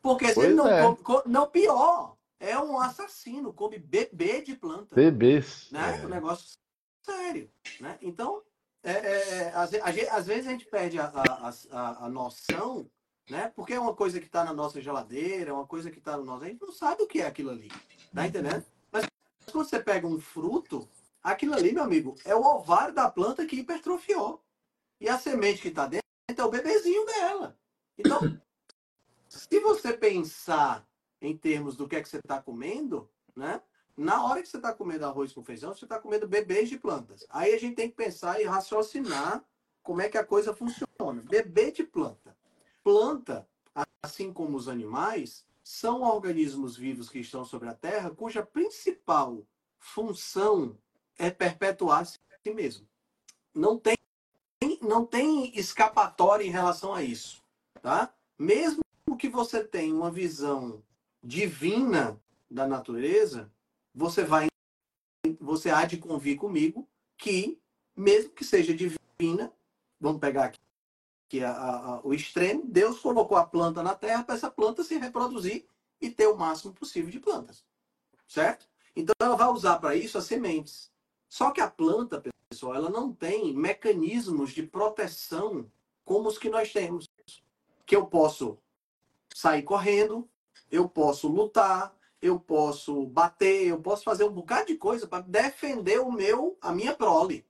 Porque se ele não é. come, não pior, é um assassino, come bebê de planta. Bebês. Né? É. Um negócio sério. Né? Então, é, é, é às, às, vezes a gente perde a, a, a, a noção, né? Porque é uma coisa que está na nossa geladeira, é uma coisa que está no nosso. A gente não sabe o que é aquilo ali. Tá entendendo? Mas quando você pega um fruto, aquilo ali, meu amigo, é o ovário da planta que hipertrofiou. E a semente que está dentro é o bebezinho dela. Então, se você pensar em termos do que é que você está comendo, né? Na hora que você está comendo arroz com feijão, você está comendo bebês de plantas. Aí a gente tem que pensar e raciocinar como é que a coisa funciona. Bebê de planta. Planta, assim como os animais, são organismos vivos que estão sobre a Terra, cuja principal função é perpetuar a si mesmo. Não tem, não tem escapatória em relação a isso, tá? Mesmo que você tem uma visão divina da natureza, você vai você há de convir comigo que mesmo que seja divina, vamos pegar aqui que a, a, o extremo, Deus colocou a planta na terra para essa planta se reproduzir e ter o máximo possível de plantas. Certo? Então ela vai usar para isso as sementes. Só que a planta, pessoal, ela não tem mecanismos de proteção como os que nós temos. Que eu posso sair correndo, eu posso lutar, eu posso bater, eu posso fazer um bocado de coisa para defender o meu, a minha prole.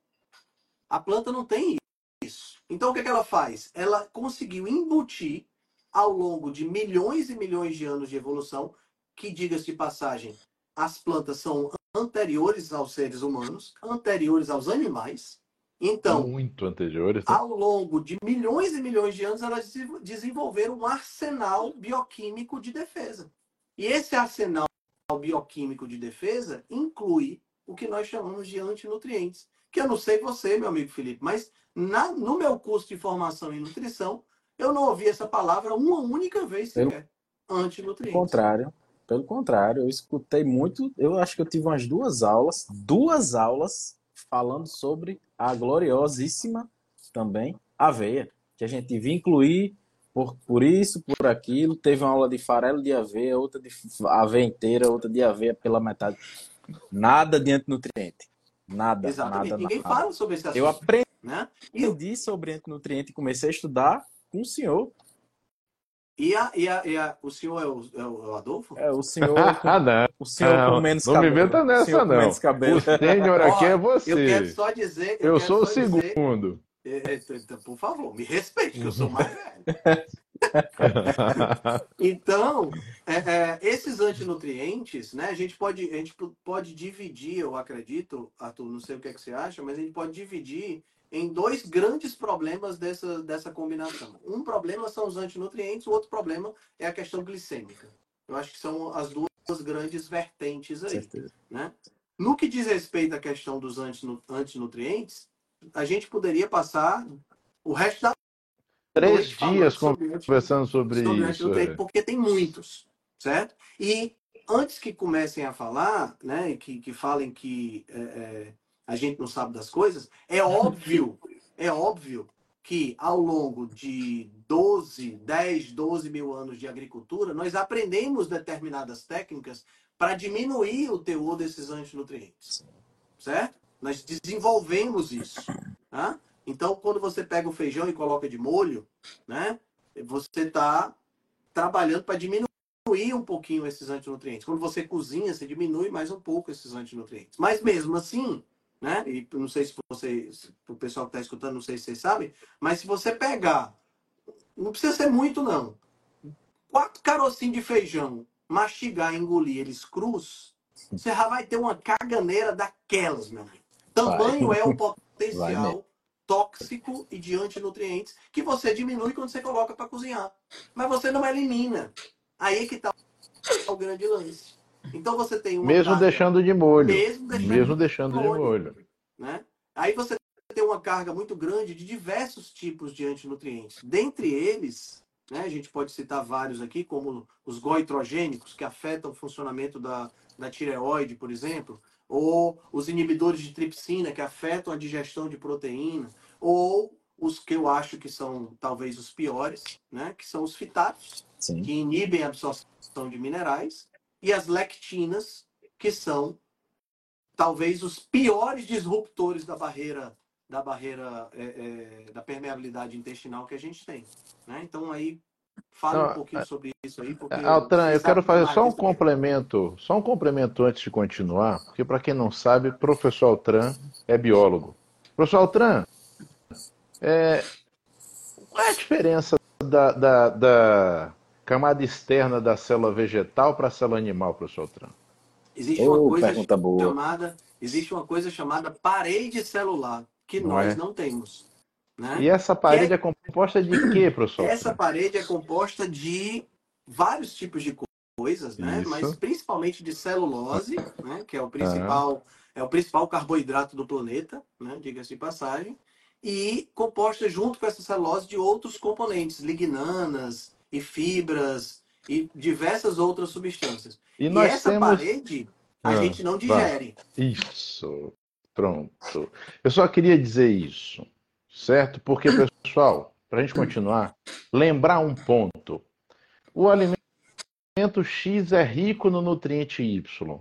A planta não tem isso. Então o que, é que ela faz? Ela conseguiu embutir ao longo de milhões e milhões de anos de evolução, que diga-se de passagem, as plantas são anteriores aos seres humanos, anteriores aos animais, então, muito anteriores. Né? Ao longo de milhões e milhões de anos, elas desenvolveram um arsenal bioquímico de defesa. E esse arsenal bioquímico de defesa inclui o que nós chamamos de antinutrientes. Que eu não sei você, meu amigo Felipe, mas na, no meu curso de formação em nutrição, eu não ouvi essa palavra uma única vez sequer. Antinutrientes. Pelo contrário. Pelo contrário, eu escutei muito. Eu acho que eu tive umas duas aulas, duas aulas falando sobre a gloriosíssima também aveia, que a gente devia incluir por, por isso, por aquilo. Teve uma aula de farelo de aveia, outra de aveia inteira, outra de aveia pela metade. Nada de antinutriente. Nada, Exatamente. nada, Ninguém nada. fala sobre esse assunto. Eu aprendi né? e... sobre antinutriente e comecei a estudar com o senhor. E, a, e, a, e a, o senhor é o, é o Adolfo? É, o senhor. ah, não. O senhor não, com menos não cabelo. Não me inventa nessa, não. O senhor aqui é você. Eu quero só dizer. Eu, eu sou o segundo. Dizer, é, é, então, por favor, me respeite, que eu sou mais velho. então, é, é, esses antinutrientes, né, a gente pode, a gente pode dividir, eu acredito, Arthur, não sei o que, é que você acha, mas a gente pode dividir em dois grandes problemas dessa, dessa combinação. Um problema são os antinutrientes, o outro problema é a questão glicêmica. Eu acho que são as duas grandes vertentes aí. Né? No que diz respeito à questão dos antinutrientes, a gente poderia passar o resto da três dias conversando sobre, sobre isso. É. Porque tem muitos, certo? E antes que comecem a falar, né, que, que falem que é, é, a gente não sabe das coisas, é óbvio, é óbvio que ao longo de 12, 10, 12 mil anos de agricultura, nós aprendemos determinadas técnicas para diminuir o teor desses antinutrientes. Certo? Nós desenvolvemos isso. Tá? Então, quando você pega o feijão e coloca de molho, né, você está trabalhando para diminuir um pouquinho esses antinutrientes. Quando você cozinha, você diminui mais um pouco esses antinutrientes. Mas mesmo assim, né? E não sei se vocês, o pessoal que está escutando, não sei se vocês sabem, mas se você pegar, não precisa ser muito não, quatro carocinhos de feijão, mastigar e engolir eles crus, você já vai ter uma caganeira daquelas, meu amigo. Tamanho vai. é o potencial tóxico e de antinutrientes que você diminui quando você coloca para cozinhar. Mas você não elimina. Aí é que está o grande lance. Então você tem uma mesmo carga, deixando de molho, mesmo deixando, mesmo deixando de, molho, de molho, né? Aí você tem uma carga muito grande de diversos tipos de antinutrientes. Dentre eles, né, a gente pode citar vários aqui, como os goitrogênicos, que afetam o funcionamento da, da tireoide, por exemplo, ou os inibidores de tripsina, que afetam a digestão de proteína, ou os que eu acho que são talvez os piores, né, que são os fitatos, Sim. que inibem a absorção de minerais, e as lectinas, que são talvez os piores disruptores da barreira da barreira é, é, da permeabilidade intestinal que a gente tem. Né? Então aí fala um pouquinho é, sobre isso aí. Porque Altran, eu quero fazer só um complemento, só um complemento antes de continuar, porque para quem não sabe, professor Altran é biólogo. Professor Altran, é, qual é a diferença da, da, da camada externa da célula vegetal para a célula animal, professor Altran? Existe uma, oh, coisa chamada, existe uma coisa chamada parede celular, que não nós é? não temos. Né? E essa parede é... é... composta de quê, professor? Essa parede é composta de vários tipos de coisas, né? Mas principalmente de celulose, né? Que é o principal, é o principal carboidrato do planeta, né? Diga-se de passagem. E composta junto com essa celulose de outros componentes, lignanas e fibras e diversas outras substâncias. E, e essa temos... parede a ah, gente não digere. Isso. Pronto. Eu só queria dizer isso, certo? Porque, pessoal, para a gente continuar, lembrar um ponto. O alimento X é rico no nutriente Y.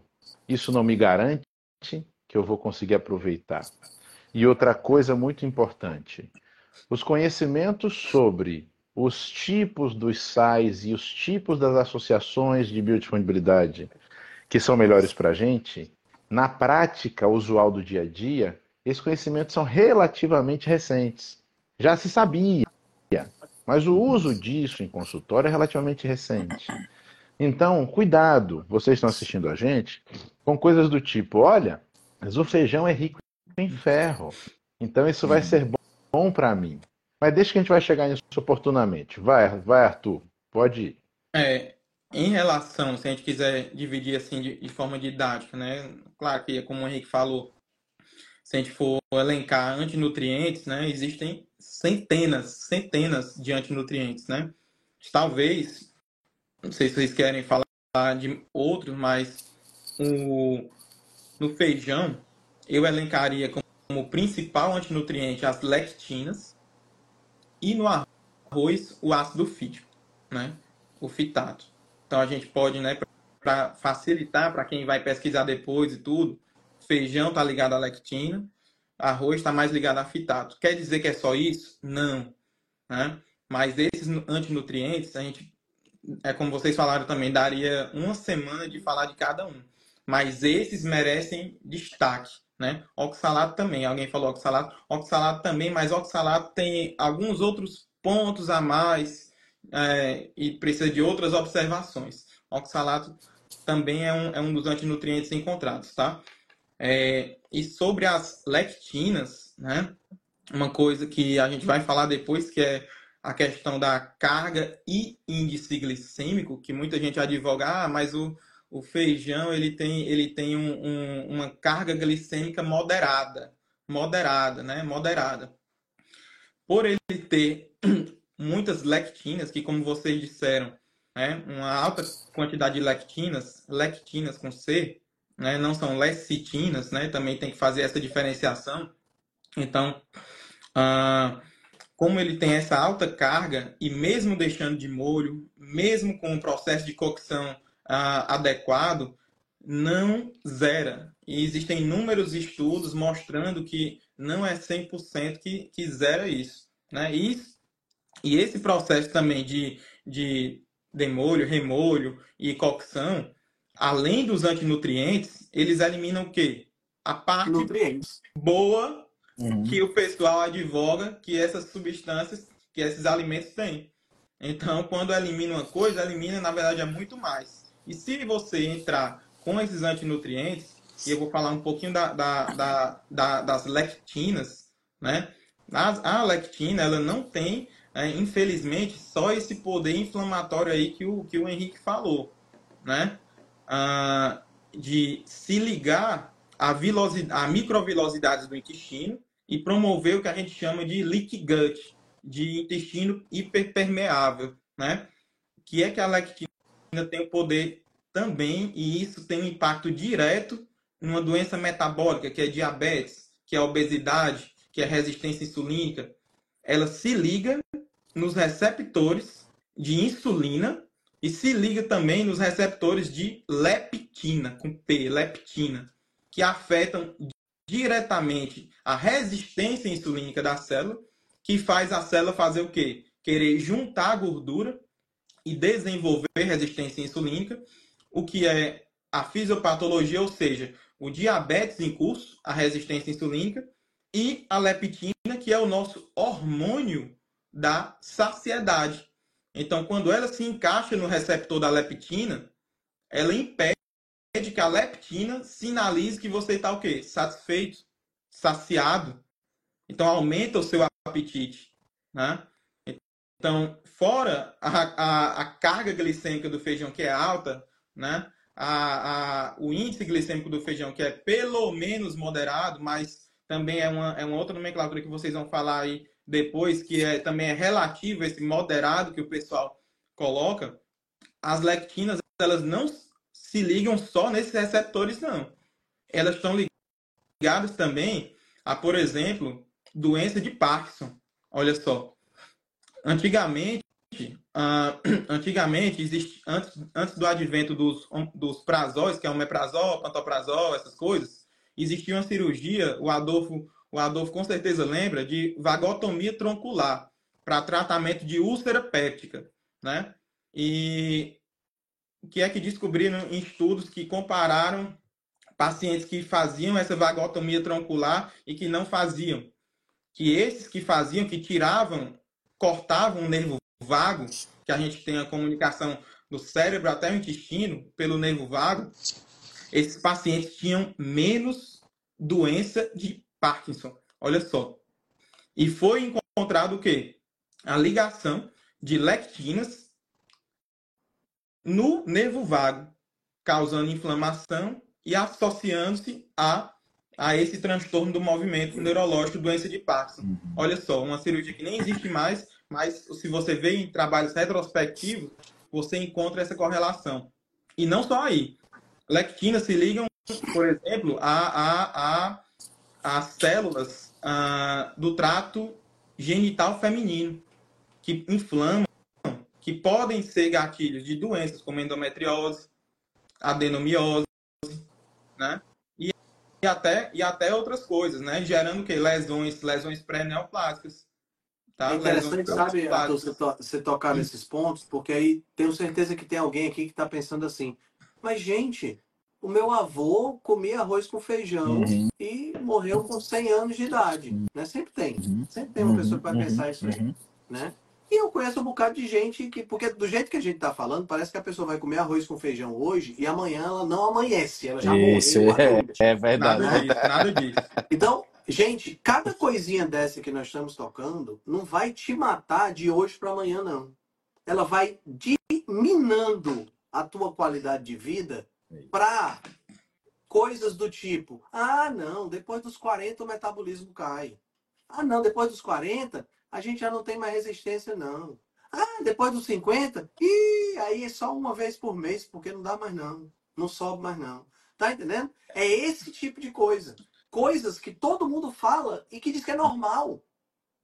Isso não me garante que eu vou conseguir aproveitar. E outra coisa muito importante: os conhecimentos sobre os tipos dos sais e os tipos das associações de biodisponibilidade que são melhores para a gente, na prática usual do dia a dia, esses conhecimentos são relativamente recentes. Já se sabia, mas o uso disso em consultório é relativamente recente. Então, cuidado, vocês estão assistindo a gente, com coisas do tipo: olha, mas o feijão é rico em ferro, então isso vai ser bom, bom para mim. Mas deixa que a gente vai chegar nisso oportunamente. Vai, vai, Arthur, pode ir. É, em relação, se a gente quiser dividir assim de, de, forma didática, né? Claro que, como o Henrique falou, se a gente for elencar antinutrientes, né? Existem centenas, centenas de antinutrientes, né? Talvez, não sei se vocês querem falar de outros, mas o, no feijão eu elencaria como, como principal antinutriente as lectinas e no arroz o ácido fítico, né? O fitato. Então a gente pode, né, para facilitar para quem vai pesquisar depois e tudo, feijão está ligado à lectina, arroz está mais ligado a fitato. Quer dizer que é só isso? Não. Né? Mas esses antinutrientes, a gente, é como vocês falaram também, daria uma semana de falar de cada um. Mas esses merecem destaque. Né? Oxalato também, alguém falou oxalato. Oxalato também, mas oxalato tem alguns outros pontos a mais é, e precisa de outras observações. Oxalato também é um, é um dos antinutrientes encontrados, tá? É, e sobre as lectinas, né? Uma coisa que a gente vai falar depois, que é a questão da carga e índice glicêmico, que muita gente advoga, ah, mas o, o feijão ele tem, ele tem um, um, uma carga glicêmica moderada, moderada, né? Moderada. Por ele ter muitas lectinas, que como vocês disseram, né, uma alta quantidade de lectinas, lectinas com C, né, não são lecitinas, né, também tem que fazer essa diferenciação. Então, ah, como ele tem essa alta carga, e mesmo deixando de molho, mesmo com o processo de cocção ah, adequado, não zera. E existem inúmeros estudos mostrando que não é 100% que, que zera isso. Né? E e esse processo também de, de demolho, remolho e cocção, além dos antinutrientes, eles eliminam o quê? A parte Nutrientes. boa Uhum. que o pessoal advoga que essas substâncias, que esses alimentos têm. Então, quando elimina uma coisa, elimina, na verdade, é muito mais. E se você entrar com esses antinutrientes, e eu vou falar um pouquinho da, da, da, da- das lectinas, né? A, lectina, ela não tem, é, infelizmente, só esse poder inflamatório aí que o, que o Henrique falou, né? Ah, de se ligar a, vilosidade, a microvilosidades do intestino e promover o que a gente chama de leaky gut, de intestino hiperpermeável, né? Que é que a lectina tem o poder também, e isso tem um impacto direto numa doença metabólica, que é diabetes, que é obesidade, que é resistência insulínica. Ela se liga nos receptores de insulina e se liga também nos receptores de leptina, com P, leptina, que afetam diretamente a resistência insulínica da célula, que faz a célula fazer o quê? Querer juntar gordura e desenvolver resistência insulínica, o que é a fisiopatologia, ou seja, o diabetes em curso, a resistência insulínica, e a leptina, que é o nosso hormônio da saciedade. Então, quando ela se encaixa no receptor da leptina, ela impede que a leptina sinalize que você está o quê? Satisfeito, saciado. Então, aumenta o seu apetite. Né? Então, fora a, a, a carga glicêmica do feijão, que é alta, né? A, a, o índice glicêmico do feijão, que é pelo menos moderado, mas também é uma, é uma outra nomenclatura que vocês vão falar aí depois, que é, também é relativo a esse moderado que o pessoal coloca. As lectinas, elas não se ligam só nesses receptores, não. Elas estão ligadas também a, por exemplo, doença de Parkinson. Olha só. Antigamente, Uh, antigamente, existe, antes, antes do advento dos, dos prazóis, que é omeprazol, pantoprazol, essas coisas, existia uma cirurgia, o Adolfo, o Adolfo com certeza lembra, de vagotomia troncular, para tratamento de úlcera péptica, né? E o que é que descobriram em estudos que compararam pacientes que faziam essa vagotomia troncular e que não faziam. Que esses que faziam, que tiravam, cortavam o nervo vago, que a gente tem a comunicação do cérebro até o intestino pelo nervo vago, esses pacientes tinham menos doença de Parkinson. Olha só. E foi encontrado o quê? A ligação de lectinas no nervo vago, causando inflamação e associando-se a, a esse transtorno do movimento neurológico, doença de Parkinson. Uhum. Olha só, uma cirurgia que nem existe mais, mas se você vê em trabalhos retrospectivos, você encontra essa correlação. E não só aí. Lectinas se ligam, por exemplo, a, a, a, a células a, do trato genital feminino, que inflamam, que podem ser gatilhos de doenças como endometriose, adenomiose, né? E, e, até, e até outras coisas, né? Gerando o quê? Lesões, lesões pré-neoplásicas. Tá? É interessante, sabe, Arthur, você, to você tocar nesses pontos, porque aí tenho certeza que tem alguém aqui que está pensando assim, mas gente, o meu avô comia arroz com feijão Uhum. e morreu com 100 anos de idade, né? Sempre tem, Uhum. sempre tem uma pessoa que vai Uhum. pensar isso aí, Uhum. né? E eu conheço um bocado de gente que, porque do jeito que a gente tá falando, parece que a pessoa vai comer arroz com feijão hoje e amanhã ela não amanhece, ela já Isso, morreu. é, é verdade. Nada disso, nada disso. Então, gente, cada coisinha dessa que nós estamos tocando não vai te matar de hoje para amanhã, não. Ela vai minando a tua qualidade de vida para coisas do tipo: ah, não, depois dos 40 o metabolismo cai. Ah, não, depois dos 40 a gente já não tem mais resistência, não. Ah, depois dos 50, e aí é só uma vez por mês, porque não dá mais não. Não sobe mais não. Tá entendendo? É esse tipo de coisa. Coisas que todo mundo fala e que diz que é normal.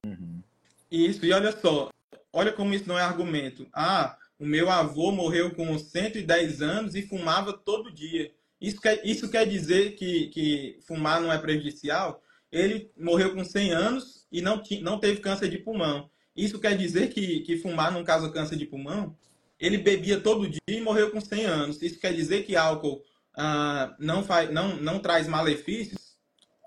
Uhum. Isso, e olha só, olha como isso não é argumento. Ah, o meu avô morreu com 110 anos e fumava todo dia. Isso quer, isso quer dizer que, que fumar não é prejudicial? Ele morreu com 100 anos e não, não teve câncer de pulmão. Isso quer dizer que, que fumar não causa câncer de pulmão? ele bebia todo dia e morreu com 100 anos. Isso quer dizer que álcool ah, não, faz, não, não traz malefícios?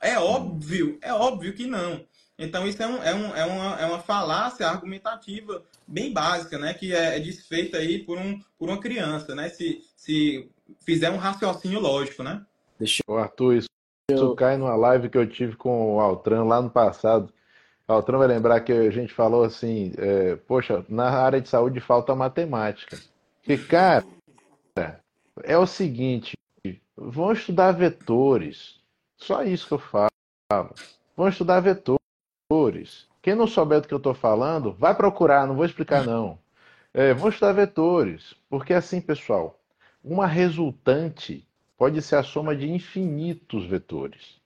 É óbvio, é óbvio que não. Então, isso é, um, é, um, é, uma, é uma falácia argumentativa bem básica, né? Que é, é desfeita aí por, um, por uma criança, né? Se, se fizer um raciocínio lógico, né? Deixa eu... Arthur, isso, isso cai numa live que eu tive com o Altran lá no passado. Altran vai lembrar que a gente falou assim, é, poxa, na área de saúde falta matemática. E, cara, é o seguinte, vão estudar vetores. Só isso que eu falo. Vão estudar vetores. Quem não souber do que eu estou falando, vai procurar, não vou explicar não. É, vou estudar vetores, porque assim, pessoal, uma resultante pode ser a soma de infinitos vetores.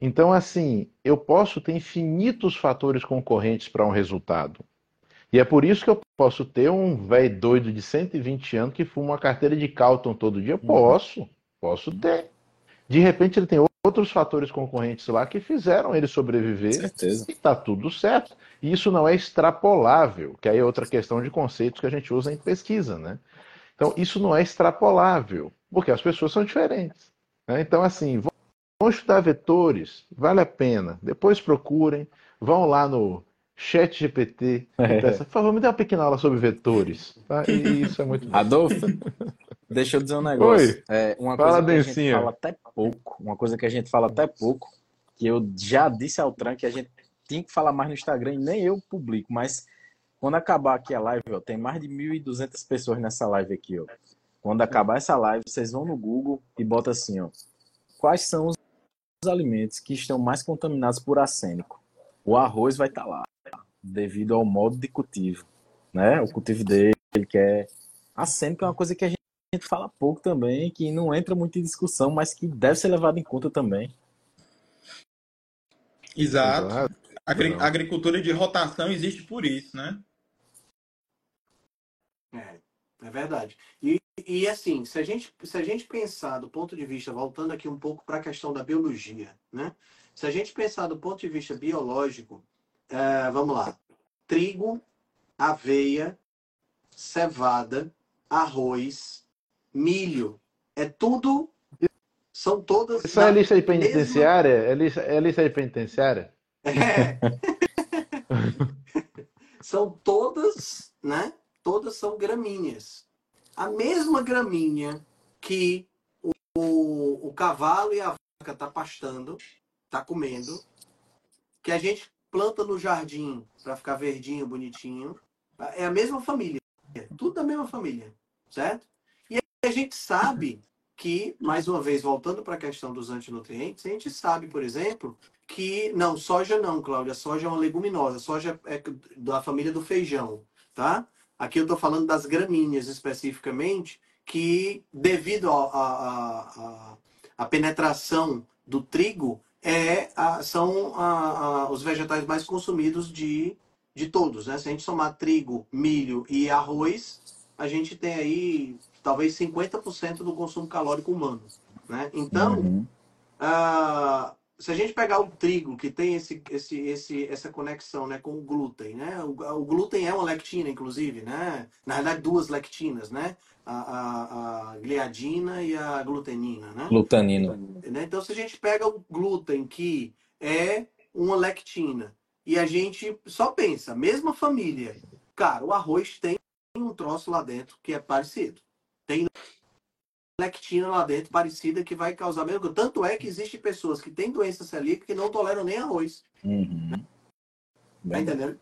Então, assim, eu posso ter infinitos fatores concorrentes para um resultado. E é por isso que eu posso ter um velho doido de 120 anos que fuma uma carteira de Calton todo dia. Posso, posso ter. De repente ele tem outros fatores concorrentes lá que fizeram ele sobreviver Certeza. e está tudo certo. E isso não é extrapolável, que aí é outra questão de conceitos que a gente usa em pesquisa, né? Então, isso não é extrapolável, porque as pessoas são diferentes. Né? Então, assim, vão estudar vetores, vale a pena. Depois procurem, vão lá no chat GPT, é. por favor, me dê uma pequena aula sobre vetores. Tá? E isso é muito bom. Adolfo, Deixa eu dizer um negócio. É, uma Fala, coisa que Dencinha. a gente fala até pouco, uma coisa que a gente fala até pouco, que eu já disse ao Tran que a gente tem que falar mais no Instagram e nem eu publico, mas quando acabar aqui a live, ó, tem mais de 1.200 pessoas nessa live aqui, ó. Quando acabar essa live, vocês vão no Google e botam assim, ó. Quais são os alimentos que estão mais contaminados por arsênico? O arroz vai estar tá lá, devido ao modo de cultivo, né? O cultivo dele, que é arsênico é uma coisa que a gente gente fala pouco também, que não entra muito em discussão, mas que deve ser levado em conta também. Exato. Exato. Agri agricultura de rotação existe por isso, né? É, é verdade. E, e assim, se a, gente, se a gente pensar do ponto de vista, voltando aqui um pouco para a questão da biologia, né? Se a gente pensar do ponto de vista biológico, é, vamos lá. Trigo, aveia, cevada, arroz, milho. É tudo. São todas. Isso é lista de penitenciária? Mesma... É, lista, é lista de penitenciária? É. são todas, né? Todas são gramíneas. A mesma gramínea que o, o, o cavalo e a vaca tá pastando, tá comendo, que a gente planta no jardim para ficar verdinho, bonitinho, é a mesma família. Tudo da mesma família, certo? A gente sabe que, mais uma vez, voltando para a questão dos antinutrientes, a gente sabe, por exemplo, que. Não, soja não, Cláudia. Soja é uma leguminosa. Soja é da família do feijão, tá? Aqui eu estou falando das gramíneas especificamente, que devido à penetração do trigo, é, a, são a, a, os vegetais mais consumidos de, de todos. Né? Se a gente somar trigo, milho e arroz, a gente tem aí talvez 50% do consumo calórico humano. Né? Então, uhum. uh, se a gente pegar o trigo, que tem esse, esse, esse, essa conexão né, com o glúten, né? O, o, glúten é uma lectina, inclusive, né? Na verdade, duas lectinas, né? A, a, a gliadina e a glutenina, né? Glutanina. Né? Então, se a gente pega o glúten, que é uma lectina, e a gente só pensa, mesma família, cara, o arroz tem um troço lá dentro que é parecido lectina lá dentro parecida que vai causar mesmo. Tanto é que existem pessoas que têm doença celíaca que não toleram nem arroz. Uhum. Tá entendendo?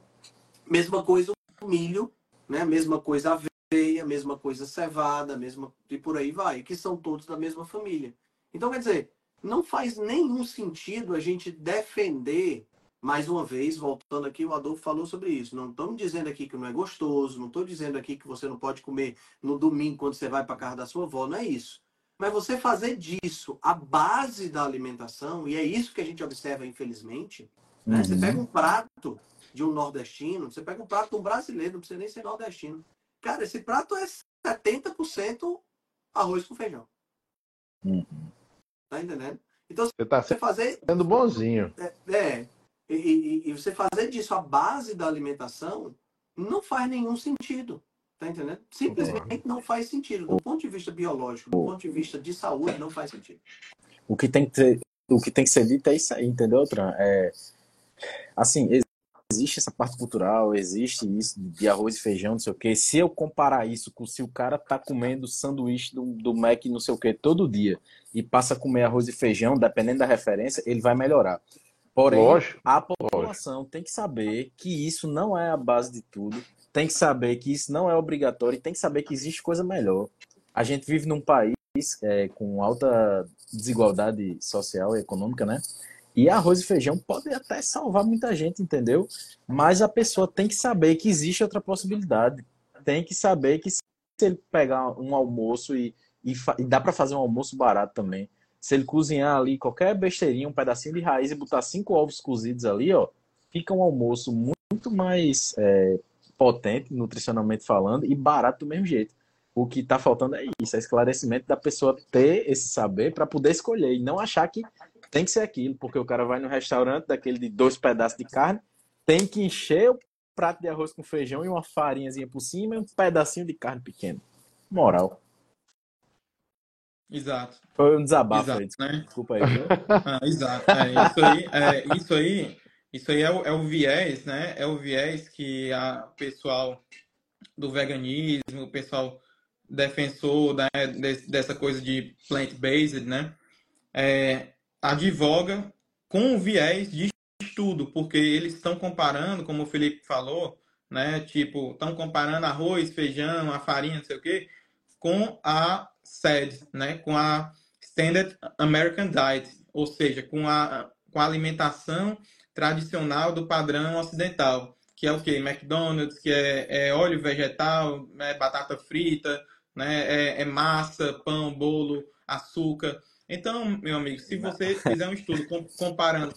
Mesma coisa o milho, né? Mesma coisa a aveia, mesma coisa cevada, mesma e por aí vai, que são todos da mesma família. Então quer dizer, não faz nenhum sentido a gente defender mais uma vez, voltando aqui, o Adolfo falou sobre isso. Não estamos dizendo aqui que não é gostoso, não estou dizendo aqui que você não pode comer no domingo quando você vai para casa da sua avó, não é isso. Mas você fazer disso a base da alimentação, e é isso que a gente observa, infelizmente, né? Uhum. Você pega um prato de um nordestino, você pega um prato de um brasileiro, não precisa nem ser nordestino. Cara, esse prato é 70% arroz com feijão. Uhum. Tá entendendo? Então, você está fazer... sendo bonzinho. É, é e, e, e, você fazer disso a base da alimentação não faz nenhum sentido. Tá entendendo? Simplesmente não faz sentido. Do ponto de vista biológico, do ponto de vista de saúde, não faz sentido. O que tem que, ter, o que, tem que ser dito é isso aí, entendeu, Tran? É, assim, existe essa parte cultural, existe isso de arroz e feijão, não sei o quê. Se eu comparar isso com se o cara tá comendo sanduíche do, do Mac, não sei o quê, todo dia, e passa a comer arroz e feijão, dependendo da referência, ele vai melhorar. Porém, Lógico, a população tem que saber que isso não é a base de tudo tem que saber que isso não é obrigatório e tem que saber que existe coisa melhor. A gente vive num país é, com alta desigualdade social e econômica, né? E arroz e feijão pode até salvar muita gente, entendeu? Mas a pessoa tem que saber que existe outra possibilidade. Tem que saber que se ele pegar um almoço e, e, e dá para fazer um almoço barato também. Se ele cozinhar ali qualquer besteirinha, um pedacinho de raiz e botar cinco ovos cozidos ali, ó, fica um almoço muito mais é, potente, nutricionalmente falando, e barato do mesmo jeito. O que está faltando é isso, é esclarecimento da pessoa ter esse saber para poder escolher e não achar que tem que ser aquilo, porque o cara vai no restaurante daquele de dois pedaços de carne, tem que encher o prato de arroz com feijão e uma farinhazinha por cima e um pedacinho de carne pequeno. Moral. Exato. Foi um desabafo exato, aí. Né? Desculpa aí. ah, exato. É, isso aí, é, isso aí isso aí é o, é o viés, né? É o viés que a pessoal do veganismo, o pessoal defensor né, dessa coisa de plant-based, né? É, advoga com o viés de estudo, porque eles estão comparando, como o Felipe falou, né? Tipo, estão comparando arroz, feijão, a farinha, não sei o quê, com a SED, né? Com a Standard American Diet, ou seja, com a, com a alimentação tradicional do padrão ocidental, que é o que? McDonald's, que é, é óleo vegetal, é batata frita, né? É, é, massa, pão, bolo, açúcar. Então, meu amigo, se você fizer um estudo comparando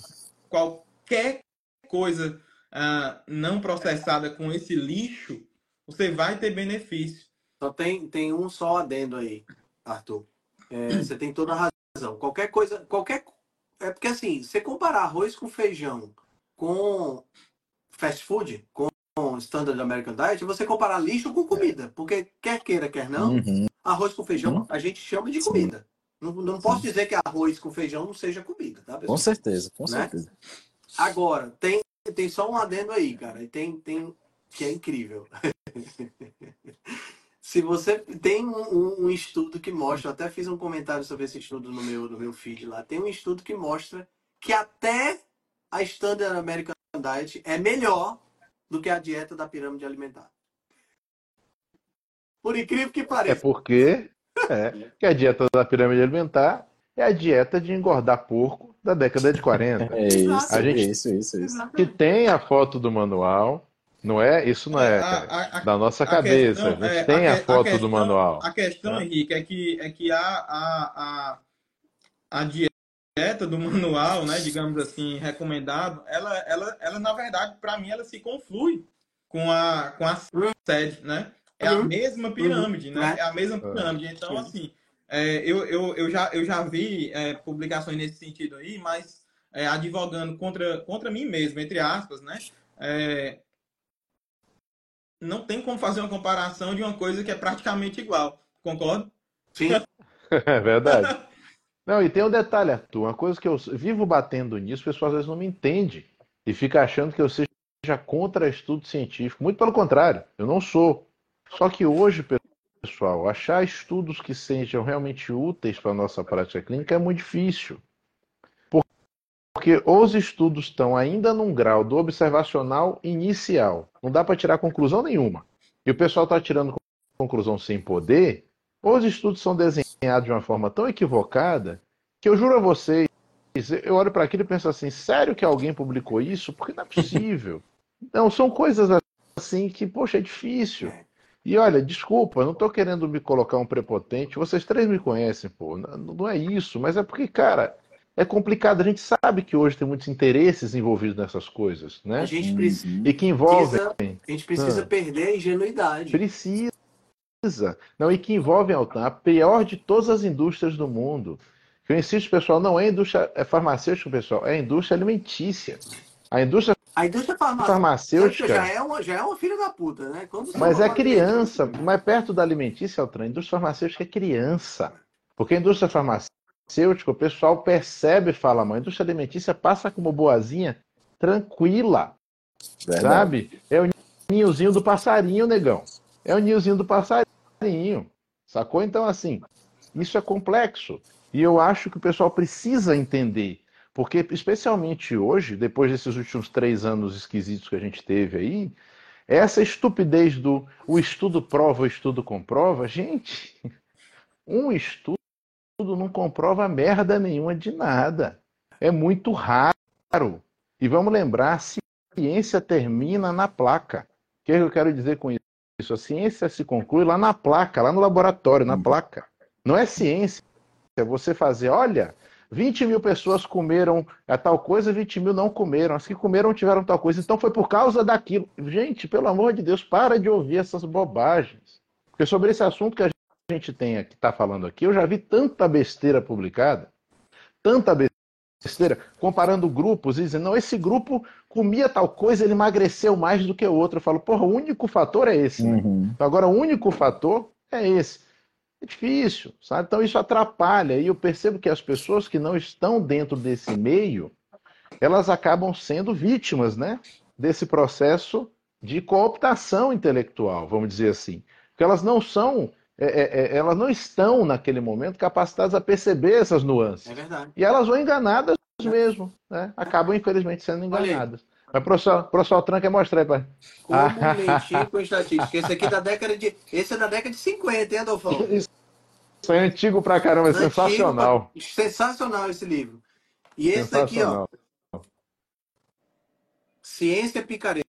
qualquer coisa uh, não processada com esse lixo, você vai ter benefício. Só tem, tem um só adendo aí, Arthur. É, você tem toda a razão. Qualquer coisa, qualquer é porque assim, você comparar arroz com feijão com fast food, com Standard American Diet, você comparar lixo com comida. Porque quer queira, quer não, uhum. arroz com feijão uhum. a gente chama de comida. Não, não posso dizer que arroz com feijão não seja comida, tá, pessoal? Com certeza, com né? certeza. Agora, tem, tem só um adendo aí, cara. E tem, tem que é incrível. Se você tem um, um, estudo que mostra, eu até fiz um comentário sobre esse estudo no meu, no meu feed lá, tem um estudo que mostra que até a Standard American Diet é melhor do que a dieta da pirâmide alimentar. Por incrível que pareça. É porque é, que a dieta da pirâmide alimentar é a dieta de engordar porco da década de 40. É isso, a gente, isso, isso, isso. Que tem a foto do manual, não é? Isso não é, a, a, da nossa cabeça. Questão, a gente é, tem a, a foto questão, do manual. A questão, é. Henrique, é que, é que a, a, a, a dieta do manual, né, digamos assim, recomendado, ela, ela, ela na verdade, para mim, ela se conflui com a, com a sede, né? É a uhum. mesma pirâmide, uhum. né? É a mesma pirâmide. Então, assim, é, eu, eu, eu, já, eu já vi é, publicações nesse sentido aí, mas é, advogando contra, contra mim mesmo, entre aspas, né? É, não tem como fazer uma comparação de uma coisa que é praticamente igual. Concorda? Sim. é verdade. Não, e tem um detalhe, Arthur. Uma coisa que eu vivo batendo nisso, o pessoal às vezes não me entende e fica achando que eu seja contra estudo científico. Muito pelo contrário, eu não sou. Só que hoje, pessoal, achar estudos que sejam realmente úteis para a nossa prática clínica é muito difícil. Porque os estudos estão ainda num grau do observacional inicial. Não dá para tirar conclusão nenhuma. E o pessoal está tirando conclusão sem poder. Os estudos são desenhados de uma forma tão equivocada que eu juro a vocês, eu olho para aquilo e penso assim: sério que alguém publicou isso? Porque não é possível. não, são coisas assim que, poxa, é difícil. E olha, desculpa, não estou querendo me colocar um prepotente. Vocês três me conhecem, pô. Não, não é isso, mas é porque, cara, é complicado. A gente sabe que hoje tem muitos interesses envolvidos nessas coisas, né? A gente precisa, e que envolvem. A gente precisa ah, perder a ingenuidade. Precisa. Não, e que envolvem a pior de todas as indústrias do mundo. Eu insisto, pessoal, não é indústria é farmacêutica, pessoal, é indústria alimentícia. A indústria A indústria farmacêutica, farmacêutica já, é uma, já é uma filha da puta, né? Mas é criança, mas perto da alimentícia, Altran, a indústria farmacêutica é criança. Porque a indústria farmacêutica, o pessoal percebe e fala, mãe, a indústria alimentícia passa como boazinha, tranquila, Verdade. sabe? É o ninhozinho do passarinho, negão. É o ninhozinho do passarinho, sacou? Então, assim, isso é complexo. E eu acho que o pessoal precisa entender. Porque, especialmente hoje, depois desses últimos três anos esquisitos que a gente teve aí, essa estupidez do o estudo prova, o estudo comprova, gente, um estudo não comprova merda nenhuma de nada. É muito raro. E vamos lembrar, ciência termina na placa. O que eu quero dizer com isso? A ciência se conclui lá na placa, lá no laboratório, na placa. Não é ciência. É você fazer, olha, 20 mil pessoas comeram a tal coisa, 20 mil não comeram. As que comeram tiveram tal coisa. Então foi por causa daquilo. Gente, pelo amor de Deus, para de ouvir essas bobagens. Porque sobre esse assunto que a gente tem aqui, está falando aqui, eu já vi tanta besteira publicada, tanta besteira, comparando grupos e dizendo, não, esse grupo comia tal coisa, ele emagreceu mais do que o outro. Eu falo, porra, o único fator é esse. Né? Uhum. Então, agora, o único fator é esse. É difícil, sabe? Então isso atrapalha. E eu percebo que as pessoas que não estão dentro desse meio, elas acabam sendo vítimas, né? Desse processo de cooptação intelectual, vamos dizer assim. Porque elas não são, é, é, é, elas não estão naquele momento capacitadas a perceber essas nuances. É verdade. E elas vão enganadas mesmo, né? Acabam, infelizmente, sendo enganadas. Mas o professor, professor Altran quer mostrar aí, pai. Como mentir com estatística. Esse aqui é da década de. Esse é da década de 50, hein, Adolfão? Isso é antigo pra caramba, é Antigo, sensacional. Sensacional esse livro. E esse daqui, ó. Ciência Picareta.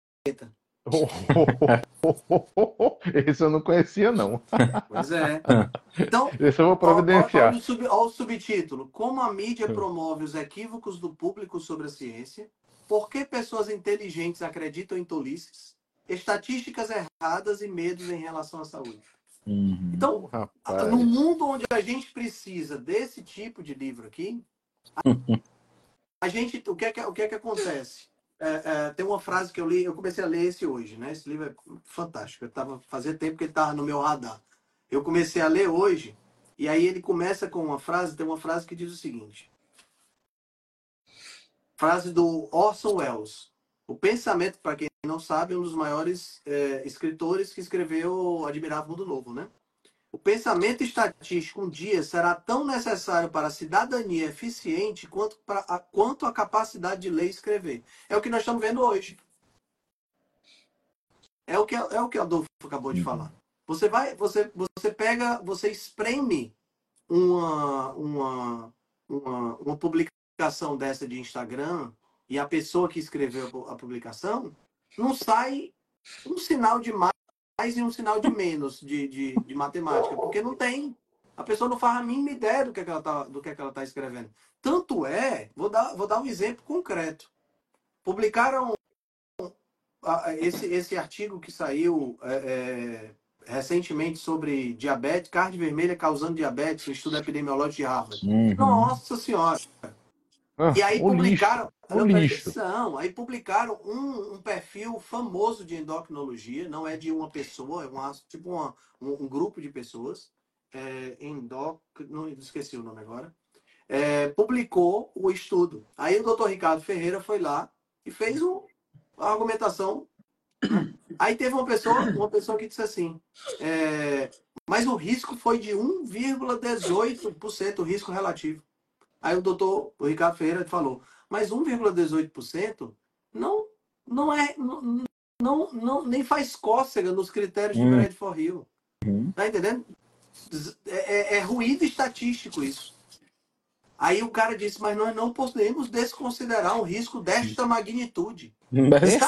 Esse eu não conhecia, não. Pois é. Então, Esse eu vou providenciar. o sub- ó o subtítulo. Como a mídia promove os equívocos do público sobre a ciência? Por que pessoas inteligentes acreditam em tolices? Estatísticas erradas e medos em relação à saúde. Uhum. Então, Rapaz. no mundo onde a gente precisa desse tipo de livro aqui, a, a gente, o que é que, o que, é que acontece? É, é, tem uma frase que eu li, eu comecei a ler esse hoje, né? Esse livro é fantástico. Eu tava fazia tempo que ele estava no meu radar. Eu comecei a ler hoje e aí ele começa com uma frase, tem uma frase que diz o seguinte: frase do Orson Welles. O pensamento, para quem não sabe, é um dos maiores é, escritores que escreveu Admirável Mundo Novo, né? O pensamento estatístico um dia será tão necessário para a cidadania eficiente quanto, para a, quanto a capacidade de ler e escrever. É o que nós estamos vendo hoje. É o que, é o que Adolfo acabou de falar. Você vai, você, você pega, você espreme uma, uma, uma, uma publicação dessa de Instagram e a pessoa que escreveu a publicação não sai um sinal de mais e um sinal de menos de, de, de matemática, porque não tem. A pessoa não faz a mínima ideia do que, é que ela está do que, é que ela tá escrevendo. Tanto é, vou dar, vou dar um exemplo concreto. Publicaram esse, esse artigo que saiu é, é, recentemente sobre diabetes, carne vermelha causando diabetes, um estudo epidemiológico de Harvard. Uhum. Nossa senhora! Ah, E aí publicaram, lixo, atenção, aí publicaram um, um perfil famoso de endocrinologia, não é de uma pessoa, é uma, tipo uma- um, um grupo de pessoas, é, endoc, não esqueci o nome agora, é, publicou o estudo. Aí o doutor Ricardo Ferreira foi lá e fez um, uma argumentação. né? Aí teve uma pessoa, uma pessoa que disse assim, é, mas o risco foi de 1,18% o risco relativo. Aí o doutor o Ricardo Ferreira falou, mas 1,18% não, não é, não, não, não- nem faz cócega nos critérios de Hum. Bradford Hill. Uhum. Tá entendendo? É, é- é ruído estatístico isso. Aí o cara disse, mas nós não podemos desconsiderar um risco desta magnitude. Dessa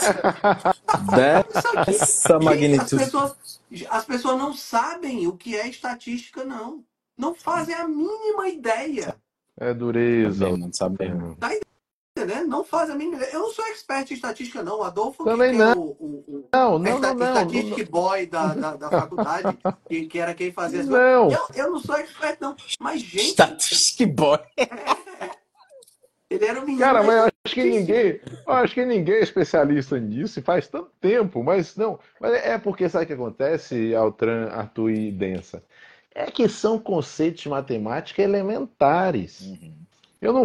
as magnitude. pessoas, as pessoas não sabem o que é estatística, não. Não fazem a mínima ideia. É dureza. Também não sabe mesmo. Entendendo? Não fazem a mínima. Eu não sou expert em estatística, não. O Adolfo Também que não. é o, o, o Não, é não, não, não. statistic boy da, da, da faculdade, que, que era quem fazia as Não. Eu, eu não sou expert, não. Mas, gente, Statistic boy. Ele era um menino. Cara, mas eu acho que ninguém, eu acho que ninguém é especialista nisso e faz tanto tempo, mas não. Mas é porque sabe o que acontece, Altran, Arthur e Densa? É que são conceitos de matemática elementares. Uhum. Eu não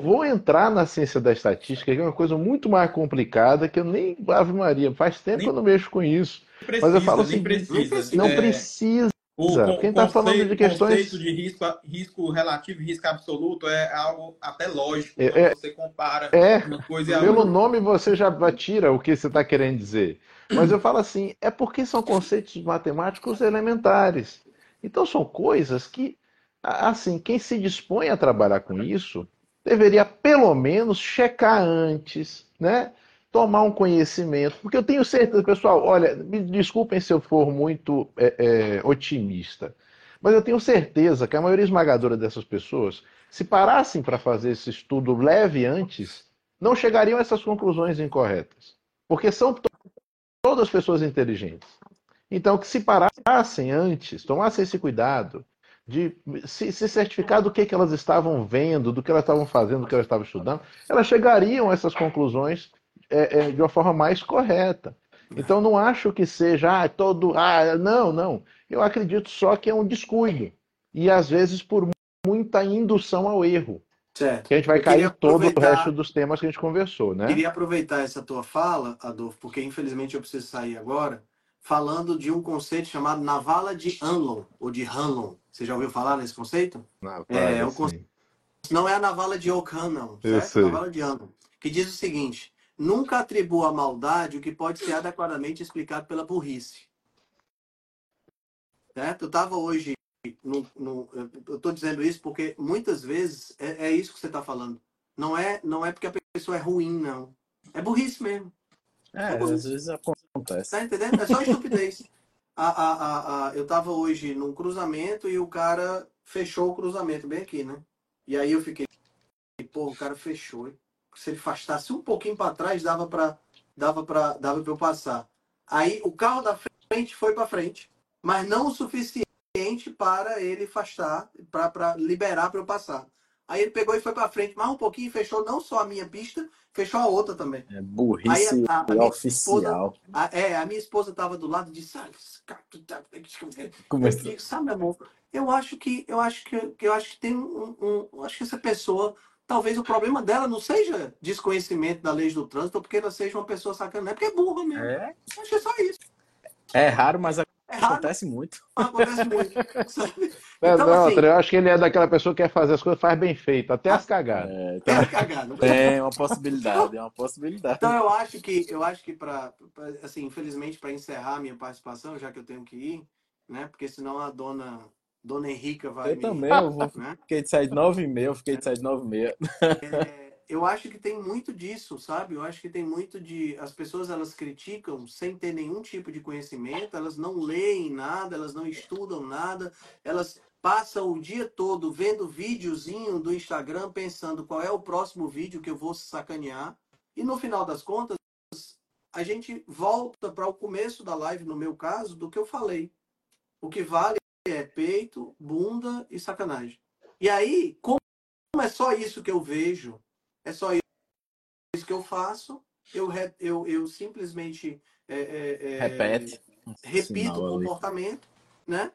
vou entrar na ciência da estatística, que é uma coisa muito mais complicada que eu nem Ave Maria, faz tempo Nem- que eu não mexo com isso. Precisa, Mas eu falo assim, precisa. Não É, precisa. o Quem está falando de questões conceito de risco, risco relativo e risco absoluto é algo até lógico É- é- você compara é uma coisa e a Pelo nome você já tira o que você está querendo dizer. Mas eu falo assim, é porque são conceitos matemáticos elementares. Então são coisas que, assim, quem se dispõe a trabalhar com isso deveria pelo menos checar antes, né? Tomar um conhecimento. Porque eu tenho certeza, pessoal, olha, me desculpem se eu for muito é, é, otimista, mas eu tenho certeza que a maioria esmagadora dessas pessoas, se parassem para fazer esse estudo leve antes, não chegariam a essas conclusões incorretas. Porque são to- todas pessoas inteligentes. Então, que se parassem antes, tomassem esse cuidado de se, se certificar do que, que elas estavam vendo, do que elas estavam fazendo, do que elas estavam estudando, elas chegariam a essas conclusões é, é, de uma forma mais correta. Então, não acho que seja ah, todo. Ah, não, não. Eu acredito só que é um descuido. E às vezes por muita indução ao erro. Certo. Que a gente vai cair todo o resto dos temas que a gente conversou, né? Queria aproveitar essa tua fala, Adolfo, porque infelizmente eu preciso sair agora, falando de um conceito chamado navala de Hanlon, ou de Hanlon. Você já ouviu falar nesse conceito? Na É, o assim. Não é a navala de O'Connell, Eu certo? sei. Navala de Hanlon. Que diz o seguinte: nunca atribua à maldade o que pode ser adequadamente explicado pela burrice. Certo? Eu estava hoje. No, no- eu estou dizendo isso porque muitas vezes é, é isso que você está falando. Não é, não é porque a pessoa é ruim, não. É burrice mesmo. É, às vezes acontece. Tá entendendo? É só estupidez. A, a, a, a- eu tava hoje num cruzamento e o cara fechou o cruzamento bem aqui, né? E aí eu fiquei, pô, o cara fechou. Se ele afastasse um pouquinho para trás, dava para dava para dava para eu passar. Aí o carro da frente foi para frente, mas não o suficiente para ele afastar, para liberar para eu passar. Aí ele pegou e foi para frente mais um pouquinho e fechou não só a minha pista, fechou a outra também. É burrice Aí a- a minha oficial. A, é, a minha esposa estava do lado e disse, ah, tá- Começou. sabe, amor, eu acho que eu acho que eu acho que tem um, um- acho que essa pessoa, talvez o problema dela não seja desconhecimento da lei do trânsito, porque ela seja uma pessoa sacana, é porque é burra mesmo. É, Acho que é só isso. é raro, mas É raro, acontece muito. acontece muito. Não, Então, não, assim- eu acho que ele é daquela pessoa que quer fazer as coisas, faz bem feito, até as cagadas. É, É então, cagada. é uma possibilidade, é uma possibilidade. Então eu acho que eu acho que para assim, infelizmente para encerrar a minha participação, já que eu tenho que ir, né? Porque senão a dona dona Henrica vai Eu me, também, eu vou, né? fiquei de sair de 9 e meia, eu fiquei de sair de 9 e meia. É, eu acho que tem muito disso, sabe? Eu acho que tem muito de. As pessoas elas criticam sem ter nenhum tipo de conhecimento, elas não leem nada, elas não estudam nada, elas passam o dia todo vendo videozinho do Instagram, pensando qual é o próximo vídeo que eu vou sacanear, e no final das contas, a gente volta para o começo da live, no meu caso, do que eu falei. O que vale é peito, bunda e sacanagem. E aí, como é só isso que eu vejo, é só isso que eu faço, eu, re- eu, eu simplesmente é, é, é, Repete. repito Sinal o ali. comportamento, né?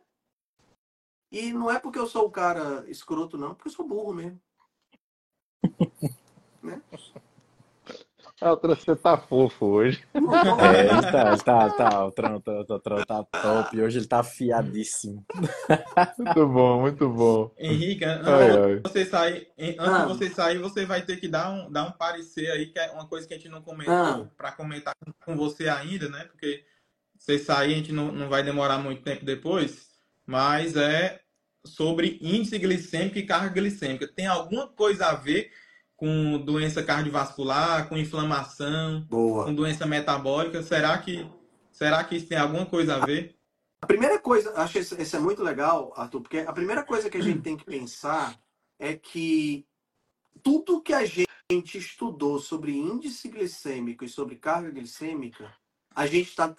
E não é porque eu sou o cara escroto, não, porque eu sou burro mesmo. Ah, você tá fofo hoje. É, ele tá, ele tá, tá, o Tron, tá, tá, tá, tá top. Hoje ele tá afiadíssimo. Muito bom, muito bom. Henrique, antes Ai, você sair, antes Ah. de você sair, você vai ter que dar um, dar um parecer aí, que é uma coisa que a gente não comentou, Ah. para comentar com- com você ainda, né? Porque você sair, a gente não, não vai demorar muito tempo depois, mas é sobre índice glicêmico e carga glicêmica. Tem alguma coisa a ver com doença cardiovascular, com inflamação, Boa. com doença metabólica? Será que, será que isso tem alguma coisa a ver? A primeira coisa, acho isso, isso é muito legal, Arthur, porque a primeira coisa que a gente tem que pensar é que tudo que a gente estudou sobre índice glicêmico e sobre carga glicêmica, a gente, tá,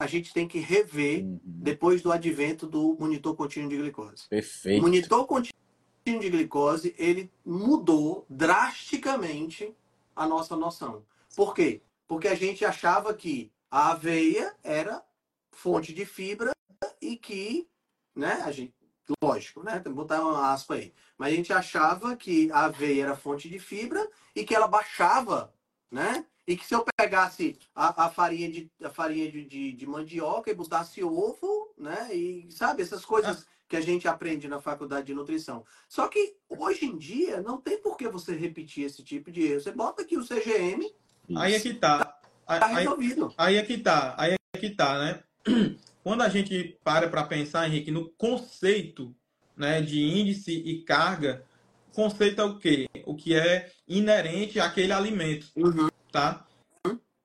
a gente tem que rever Uhum. depois do advento do monitor contínuo de glicose. O Perfeito. monitor contínuo de glicose, ele mudou drasticamente a nossa noção. Por quê? Porque a gente achava que a aveia era fonte de fibra e que, né, a gente, lógico, né, botar uma aspa aí, mas a gente achava que a aveia era fonte de fibra e que ela baixava, né, e que se eu pegasse a, a farinha, de, a farinha de, de, de, mandioca e botasse ovo, né? E sabe, essas coisas que a gente aprende na faculdade de nutrição. Só que hoje em dia não tem por que você repetir esse tipo de erro. Você bota aqui o CGM. Aí é que tá. Tá, tá resolvido. Aí, aí é que tá. Aí é que tá, né? Quando a gente para para pensar, Henrique, no conceito né, de índice e carga, conceito é o quê? O que é inerente àquele alimento. Uhum tá?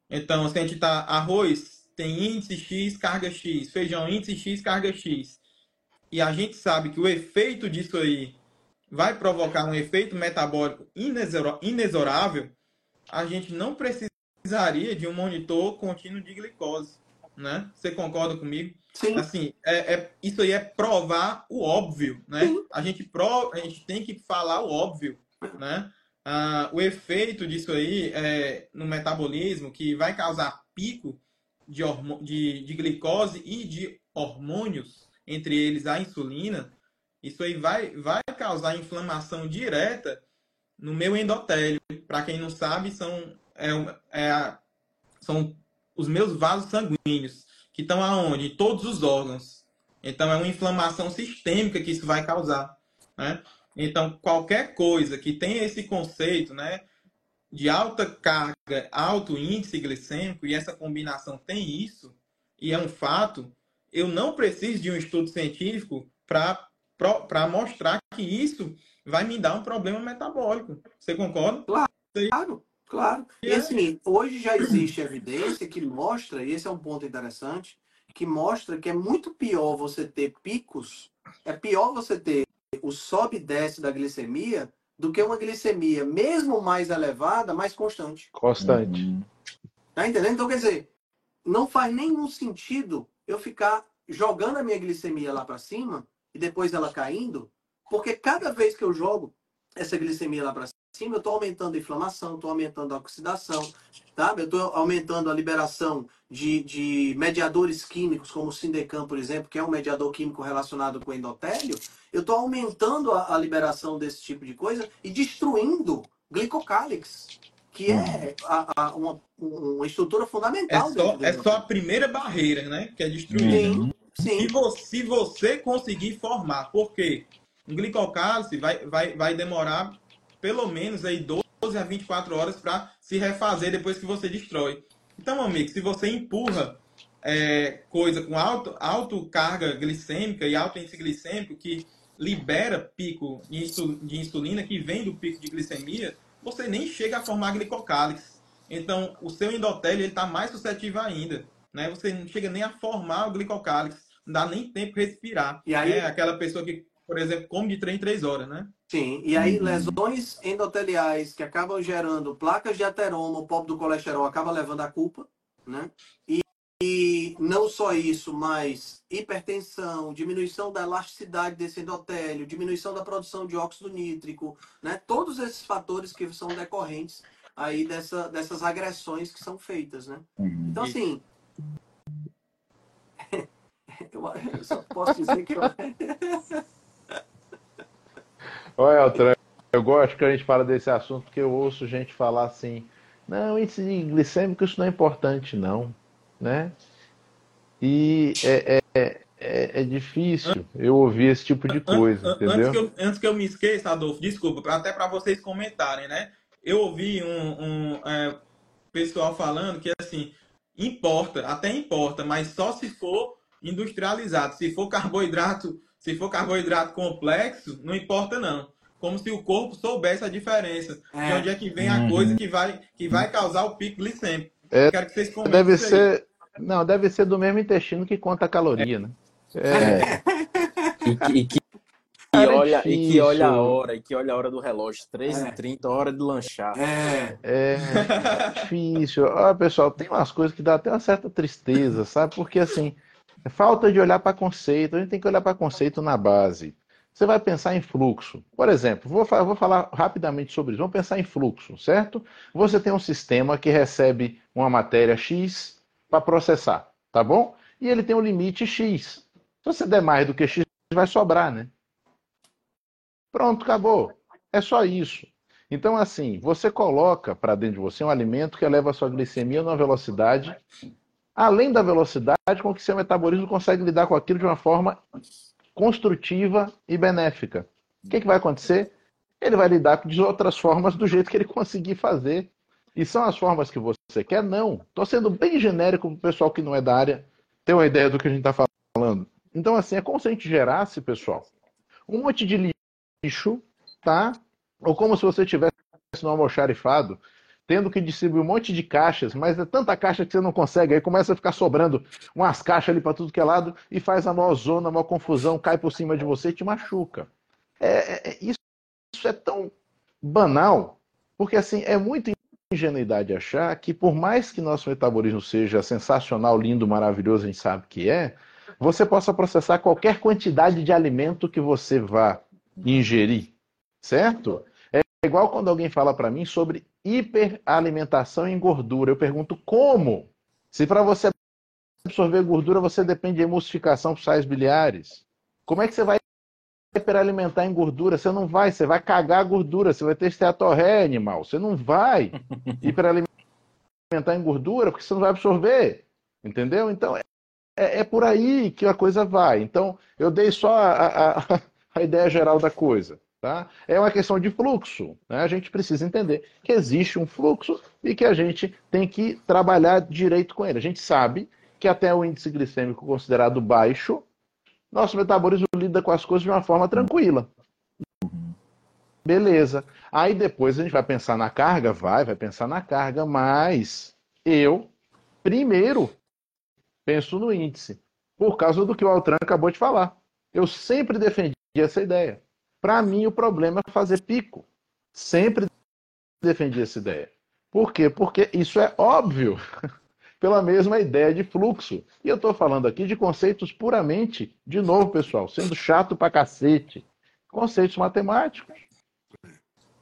Então, se a gente tá arroz, tem índice X, carga X, feijão, índice X, carga X. E a gente sabe que o efeito disso aí vai provocar um efeito metabólico inexorável, a gente não precisaria de um monitor contínuo de glicose, né? Você concorda comigo? Sim. Assim, é, é isso aí é provar o óbvio, né? A gente, pro, a gente tem que falar o óbvio, né? ah, o efeito disso aí é, no metabolismo, que vai causar pico de, de, de glicose e de hormônios, entre eles a insulina, isso aí vai, vai causar inflamação direta no meu endotélio. Para quem não sabe, são, é, é, são os meus vasos sanguíneos, que estão aonde? Em todos os órgãos. Então, é uma inflamação sistêmica que isso vai causar. Né? Então, qualquer coisa que tenha esse conceito, né, de alta carga, alto índice glicêmico, e essa combinação tem isso, e é um fato, eu não preciso de um estudo científico para mostrar que isso vai me dar um problema metabólico. Você concorda? Claro, claro. E assim, hoje já existe evidência que mostra, e esse é um ponto interessante, que mostra que é muito pior você ter picos, é pior você ter o sobe e desce da glicemia do que uma glicemia, mesmo mais elevada, mais constante. Constante. Uhum. Tá entendendo? Então, quer dizer, não faz nenhum sentido eu ficar jogando a minha glicemia lá para cima e depois ela caindo, porque cada vez que eu jogo essa glicemia lá para cima, eu estou aumentando a inflamação, estou aumentando a oxidação, tá? eu estou aumentando a liberação de, de mediadores químicos, como o Sindecam, por exemplo, que é um mediador químico relacionado com o endotélio, eu estou aumentando a, a, liberação desse tipo de coisa e destruindo glicocálix, que é a, a, uma, uma estrutura fundamental. É só, é só a primeira barreira, né? Que é destruir. Sim, sim. Se, você, se você conseguir formar, porque um glicocálise vai, vai, vai demorar pelo menos aí 12 a 24 horas para se refazer depois que você destrói. Então, amigo, se você empurra é, coisa com alto, alto carga glicêmica e alto índice glicêmico que libera pico de insulina que vem do pico de glicemia, você nem chega a formar glicocálix. Então, o seu endotélio está mais suscetível ainda. Né? Você não chega nem a formar o glicocálix. Não dá nem tempo de respirar. E aí... É aquela pessoa que, por exemplo, come de 3 em 3 horas, né? Sim, e aí uhum. lesões endoteliais que acabam gerando placas de ateroma, o pobre do colesterol acaba levando a culpa, né? E, e não só isso, mas hipertensão, diminuição da elasticidade desse endotélio, diminuição da produção de óxido nítrico, né? Todos esses fatores que são decorrentes aí dessa, dessas agressões que são feitas, né? Uhum. Então, assim, eu só posso dizer que. Olha, Elton, eu gosto que a gente fala desse assunto porque eu ouço gente falar assim, não, índice glicêmico isso não é importante, não, né? E é, é, é, é difícil eu ouvir esse tipo de coisa, antes, entendeu? Antes que, eu, antes que eu me esqueça, Adolfo, desculpa, até para vocês comentarem, né? Eu ouvi um, um é, pessoal falando que, assim, importa, até importa, mas só se for industrializado. Se for carboidrato se for carboidrato complexo, não importa não. Como se o corpo soubesse a diferença é. de onde é que vem a uhum. coisa que vai, que vai causar o pico glicêmico. É, Quero que vocês comentem deve ser, Não, deve ser do mesmo intestino que conta a caloria, né? É. e, que, e, que, e, olha, e que olha a hora, e que olha a hora do relógio, 13h30, é. hora de lanchar. É, é, é difícil. Olha, pessoal, tem umas coisas que dá até uma certa tristeza, sabe? Porque assim, é falta de olhar para conceito. A gente tem que olhar para conceito na base. você vai pensar em fluxo. Por exemplo, vou, vou falar rapidamente sobre isso. Vamos pensar em fluxo, certo? Você tem um sistema que recebe uma matéria X para processar, tá bom? E ele tem um limite X. Se você der mais do que X, vai sobrar, né? Pronto, acabou. É só isso. Então, assim, você coloca para dentro de você um alimento que eleva a sua glicemia numa velocidade, além da velocidade com que seu metabolismo consegue lidar com aquilo de uma forma construtiva e benéfica. O que, que vai acontecer? Ele vai lidar de outras formas do jeito que ele conseguir fazer. E são as formas que você quer? Não. Estou sendo bem genérico para o pessoal que não é da área ter uma ideia do que a gente está falando. Então, assim, é como se a gente gerasse, pessoal, um monte de lixo, tá? Ou como se você tivesse no almoxarifado, tendo que distribuir um monte de caixas, mas é tanta caixa que você não consegue, aí começa a ficar sobrando umas caixas ali para tudo que é lado e faz a maior zona, a maior confusão, cai por cima de você e te machuca. É, é, é, isso, isso é tão banal, porque assim, é muita ingenuidade achar que por mais que nosso metabolismo seja sensacional, lindo, maravilhoso, a gente sabe que é, você possa processar qualquer quantidade de alimento que você vá ingerir, certo? É igual quando alguém fala para mim sobre hiperalimentação em gordura. Eu pergunto como? Se para você absorver gordura você depende de emulsificação por sais biliares, como é que você vai hiperalimentar em gordura? Você não vai, você vai cagar a gordura, você vai ter esteatorreia animal. Você não vai hiperalimentar em gordura porque você não vai absorver. Entendeu? Então é, é, é por aí que a coisa vai. Então eu dei só a, a, a ideia geral da coisa. Tá? É uma questão de fluxo. Né? A gente precisa entender que existe um fluxo e que a gente tem que trabalhar direito com ele. A gente sabe que até o índice glicêmico considerado baixo, nosso metabolismo lida com as coisas de uma forma tranquila. Beleza. Aí depois a gente vai pensar na carga? Vai, vai pensar na carga, mas eu, primeiro, penso no índice. Por causa do que o Altran acabou de falar. Eu sempre defendi essa ideia. Para mim, o problema é fazer pico. Sempre defendi essa ideia. Por quê? Porque isso é óbvio, pela mesma ideia de fluxo. E eu estou falando aqui de conceitos puramente, de novo, pessoal, sendo chato pra cacete. Conceitos matemáticos.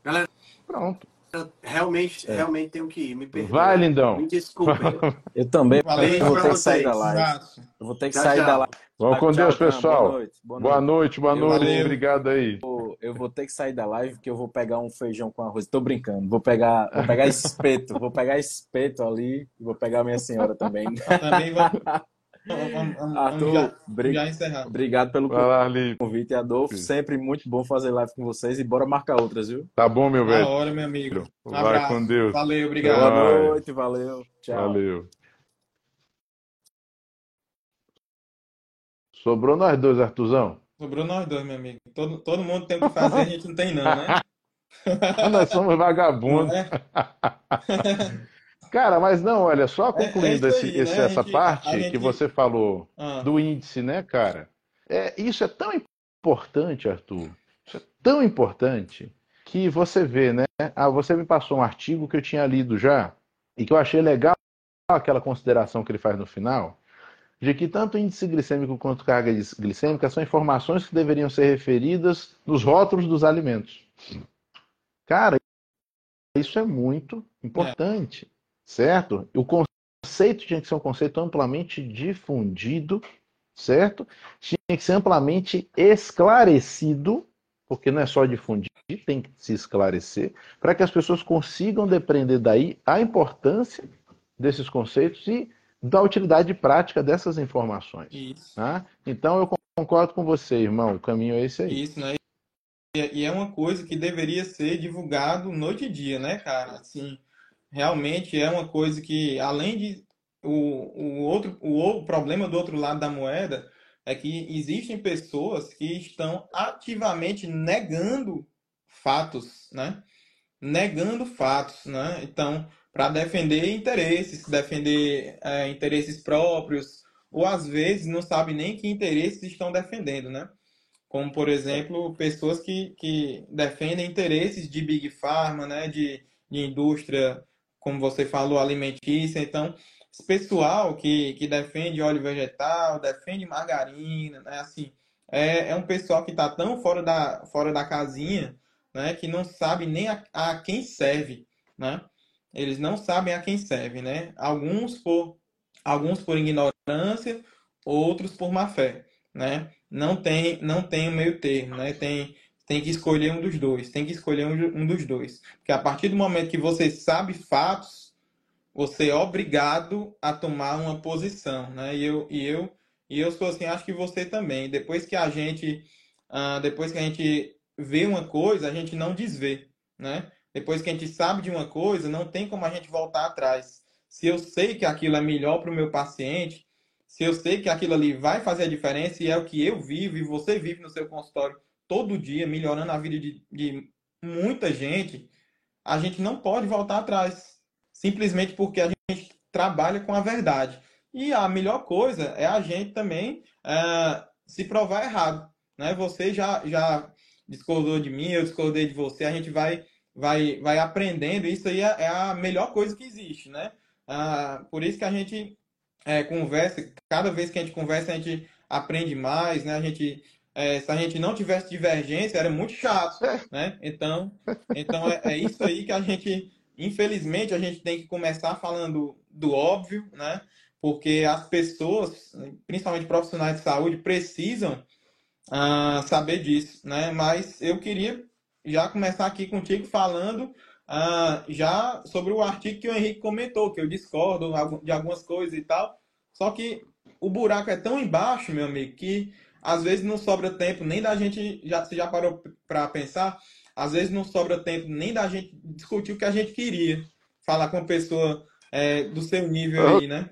Galera, Pronto. Eu realmente, é. realmente tenho que ir. Me perdoe. Vai, lindão. Me desculpe. Eu também Valeu vou ter que sair da live. Eu vou ter que Tchau, sair tchau. da live. Vamos com Tchau, Deus, pessoal. Boa noite. Boa noite. Boa noite, boa noite. Valeu. Obrigado aí. Eu- vou ter que sair da live que eu vou pegar um feijão com arroz. Tô brincando. Vou pegar, vou pegar espeto. Vou pegar espeto ali e vou pegar minha senhora também. Também vamos, vamos, vamos- vamos Arthur, já, bri- já obrigado pelo lá, convite, Adolfo. Sempre muito bom fazer live com vocês e bora marcar outras, viu? Tá bom, meu Na velho. hora, meu amigo. Um Vai abraço. com Deus. Valeu, obrigado. Boa noite, valeu. Tchau. Valeu. Sobrou nós dois, Artuzão. Sobrou nós dois, meu amigo. Todo, todo mundo tem o que fazer, a gente não tem não, né? nós somos vagabundos. Não é? Cara, mas não, olha, só É- é concluindo isso esse- aí, esse- né? Essa gente- parte a que gente- você falou Ah, do índice, né, cara? É, isso é tão importante, Arthur. Isso é tão importante que você vê, né? Ah, você me passou um artigo que eu tinha lido já e que eu achei legal aquela consideração que ele faz no final, de que tanto índice glicêmico quanto carga glicêmica são informações que deveriam ser referidas nos rótulos dos alimentos. Cara, isso é muito importante, certo? O conceito tinha que ser um conceito amplamente difundido, certo? Tinha que ser amplamente esclarecido, porque não é só difundir, tem que se esclarecer, para que as pessoas consigam depreender daí a importância desses conceitos e da utilidade prática dessas informações. isso. Tá? Então eu concordo com você, irmão. O caminho é esse aí. Isso, né? E e é uma coisa que deveria ser divulgado noite e dia, né, cara? Assim, realmente é uma coisa que, além de o, o outro, o problema do outro lado da moeda é que existem pessoas que estão ativamente negando fatos, né? Negando fatos, né? Então, para defender interesses, defender é, interesses próprios, ou às vezes não sabe nem que interesses estão defendendo, né? Como, por exemplo, pessoas que, que defendem interesses de Big Pharma, né? De, de indústria, como você falou, alimentícia. Então, esse pessoal que, que defende óleo vegetal, defende margarina, né? Assim, é, é um pessoal que está tão fora da, fora da casinha, né, que não sabe nem a, a quem serve, né? Eles não sabem a quem serve, né? Alguns por alguns por ignorância, outros por má fé, né? Não tem não tem o meio termo, né? Tem tem que escolher um dos dois, tem que escolher um, dos dois, porque a partir do momento que você sabe fatos, você é obrigado a tomar uma posição, né? E eu e eu e eu sou assim, acho que você também. Depois que a gente uh, depois que a gente vê uma coisa, a gente não desvê, né? Depois que a gente sabe de uma coisa, não tem como a gente voltar atrás. Se eu sei que aquilo é melhor para o meu paciente, se eu sei que aquilo ali vai fazer a diferença e é o que eu vivo e você vive no seu consultório todo dia, melhorando a vida de, de muita gente, a gente não pode voltar atrás. Simplesmente porque a gente trabalha com a verdade. E a melhor coisa é a gente também é, se provar errado. Né? Você já, já discordou de mim, eu discordei de você, a gente vai, vai, vai aprendendo. Isso aí é, é a melhor coisa que existe, né? Ah, por isso que a gente é, conversa, cada vez que a gente conversa, a gente aprende mais, né? A gente, é, se a gente não tivesse divergência, era muito chato, né? Então, então é, é isso aí que a gente, infelizmente, a gente tem que começar falando do óbvio, né? Porque as pessoas, principalmente profissionais de saúde, precisam uh, saber disso, né? Mas eu queria já começar aqui contigo falando uh, já sobre o artigo que o Henrique comentou, que eu discordo de algumas coisas e tal. Só que o buraco é tão embaixo, meu amigo, que às vezes não sobra tempo nem da gente. Já, você já parou para pensar? Às vezes não sobra tempo nem da gente discutir o que a gente queria. Falar com uma pessoa é, do seu nível aí, né?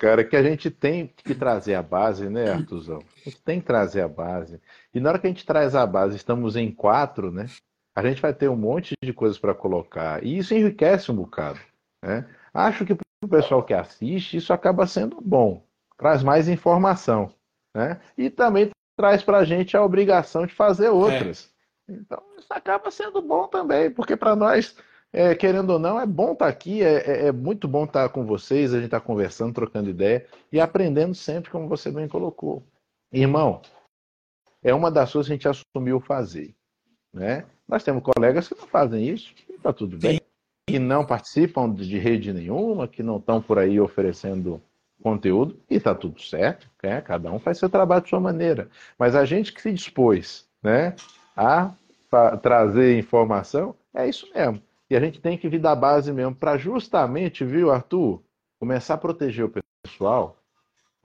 cara, que a gente tem que trazer a base, né, Artuzão? A gente tem que trazer a base. E na hora que a gente traz a base, estamos em quatro, né? A gente vai ter um monte de coisas para colocar. E isso enriquece um bocado. Né? Acho que para o pessoal que assiste, isso acaba sendo bom. Traz mais informação. Né? E também traz para a gente a obrigação de fazer outras. É. Então, isso acaba sendo bom também, porque para nós é, querendo ou não, é bom estar tá aqui, é, é, é, muito bom estar tá com vocês, a gente está conversando, trocando ideia e aprendendo sempre, como você bem colocou. Irmão, é uma das coisas que a gente assumiu fazer. Né? Nós temos colegas que não fazem isso, e está tudo bem, que não participam de rede nenhuma, que não estão por aí oferecendo conteúdo, e está tudo certo, né? cada um faz seu trabalho de sua maneira. Mas a gente que se dispôs né, a trazer informação, é isso mesmo. E a gente tem que vir da base mesmo para justamente, viu, Arthur, começar a proteger o pessoal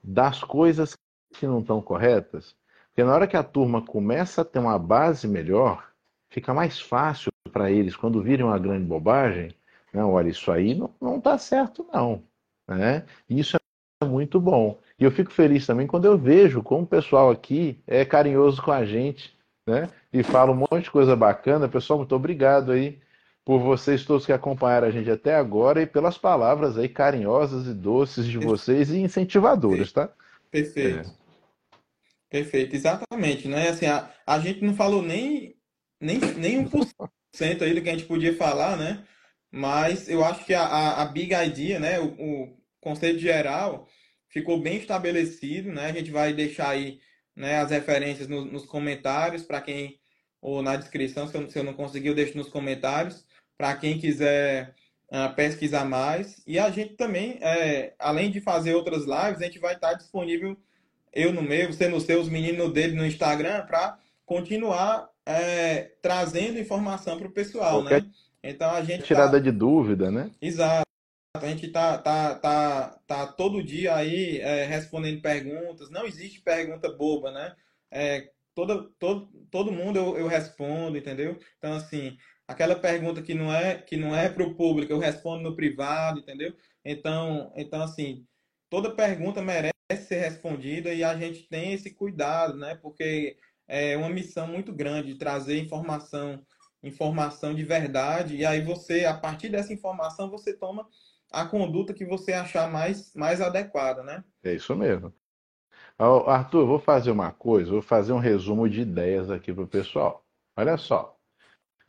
das coisas que não estão corretas. Porque na hora que a turma começa a ter uma base melhor, fica mais fácil para eles, quando virem uma grande bobagem, olha, isso aí não está certo, não. Né? Isso é muito bom. E eu fico feliz também quando eu vejo como o pessoal aqui é carinhoso com a gente, né? E fala um monte de coisa bacana. Pessoal, muito obrigado aí por vocês todos que acompanharam a gente até agora e pelas palavras aí carinhosas e doces de vocês e incentivadoras, tá? Perfeito. É. Perfeito, exatamente, né? Assim, a, a gente não falou nem, nem, nem 1% aí do que a gente podia falar, né? Mas eu acho que a, a, a Big Idea, né? O, o conceito geral ficou bem estabelecido, né? A gente vai deixar aí né, as referências no, nos comentários para quem ou na descrição, se eu, se eu não conseguir, eu deixo nos comentários para quem quiser uh, pesquisar mais. E a gente também, é, além de fazer outras lives, a gente vai estar disponível, eu no meu, você no seu, os meninos dele no Instagram, para continuar é, trazendo informação para o pessoal, Qualquer né? Então a gente. Tirada tá... de dúvida, né? Exato. A gente tá, tá, tá, tá todo dia aí é, respondendo perguntas. Não existe pergunta boba, né? É, todo, todo, todo mundo eu, eu respondo, entendeu? Então, assim, aquela pergunta que não é que não é para o público, eu respondo no privado, entendeu? Então, então assim, toda pergunta merece ser respondida e a gente tem esse cuidado, né? Porque é uma missão muito grande de trazer informação, informação de verdade e aí você, a partir dessa informação, você toma a conduta que você achar mais mais adequada, né? É isso mesmo. Arthur, vou fazer uma coisa, vou fazer um resumo de ideias aqui para o pessoal. Olha só.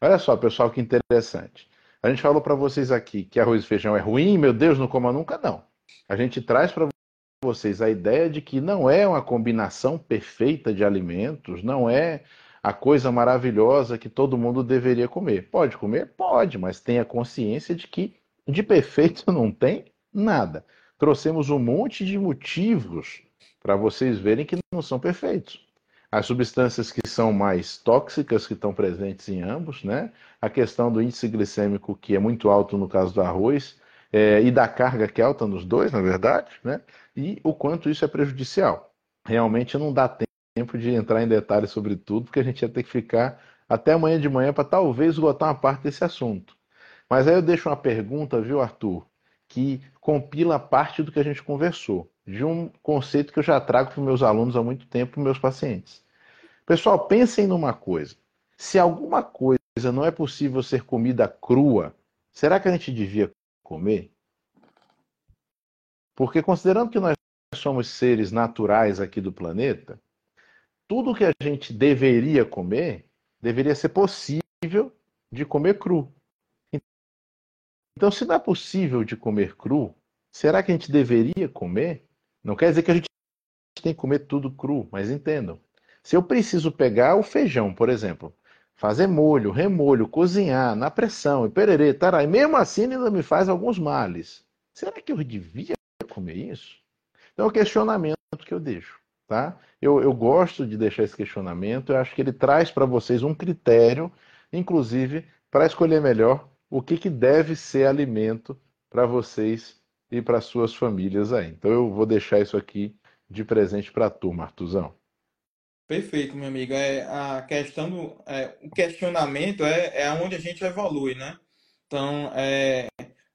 Olha só, pessoal, que interessante. A gente falou para vocês aqui que arroz e feijão é ruim, meu Deus, não coma nunca, não. A gente traz para vocês a ideia de que não é uma combinação perfeita de alimentos, não é a coisa maravilhosa que todo mundo deveria comer. Pode comer? Pode, mas tenha consciência de que de perfeito não tem nada. Trouxemos um monte de motivos para vocês verem que não são perfeitos. As substâncias que são mais tóxicas, que estão presentes em ambos, né? A questão do índice glicêmico, que é muito alto no caso do arroz, é, e da carga que é alta nos dois, na verdade, né? E o quanto isso é prejudicial. Realmente não dá tempo de entrar em detalhes sobre tudo, porque a gente ia ter que ficar até amanhã de manhã para talvez esgotar uma parte desse assunto. Mas aí eu deixo uma pergunta, viu, Arthur, que compila parte do que a gente conversou, de um conceito que eu já trago para meus alunos há muito tempo, para meus pacientes. Pessoal, pensem numa coisa. Se alguma coisa não é possível ser comida crua, será que a gente devia comer? Porque considerando que nós somos seres naturais aqui do planeta, tudo que a gente deveria comer deveria ser possível de comer cru. Então, se não é possível de comer cru, será que a gente deveria comer? Não quer dizer que a gente tem que comer tudo cru, mas entendam. Se eu preciso pegar o feijão, por exemplo, fazer molho, remolho, cozinhar na pressão e pererê, tará, e mesmo assim ainda me faz alguns males. Será que eu devia comer isso? Então é o questionamento que eu deixo. Tá? Eu, eu gosto de deixar esse questionamento, eu acho que ele traz para vocês um critério, inclusive, para escolher melhor o que, que deve ser alimento para vocês e para suas famílias aí. Então eu vou deixar isso aqui de presente para a turma, Artuzão. Perfeito, meu amigo. É, a questão do, é, o questionamento é, é onde a gente evolui, né? Então, é,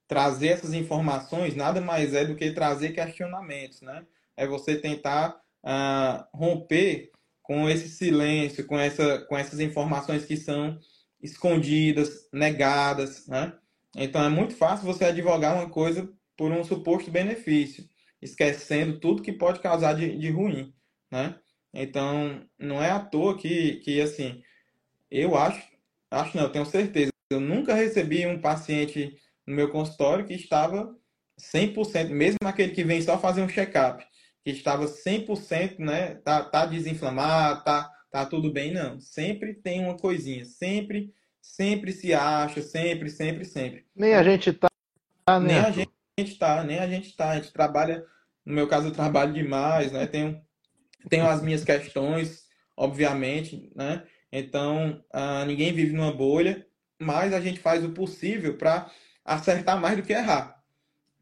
trazer essas informações nada mais é do que trazer questionamentos, né? É você tentar uh, romper com esse silêncio, com, essa, com essas informações que são escondidas, negadas, né? Então é muito fácil você advogar uma coisa por um suposto benefício, esquecendo tudo que pode causar de, de ruim, né? Então não é à toa que, que assim, eu acho, acho não, eu tenho certeza, eu nunca recebi um paciente no meu consultório que estava 100%, mesmo aquele que vem só fazer um check-up, que estava 100%, né, tá, tá desinflamado, tá, tá tudo bem, não. Sempre tem uma coisinha, sempre, sempre se acha, sempre, sempre, sempre. Nem a gente tá, né? Nem a gente tá, nem a gente tá. A gente trabalha, no meu caso eu trabalho demais, né, tenho, tenho as minhas questões, obviamente, né, então uh, ninguém vive numa bolha, mas a gente faz o possível para acertar mais do que errar.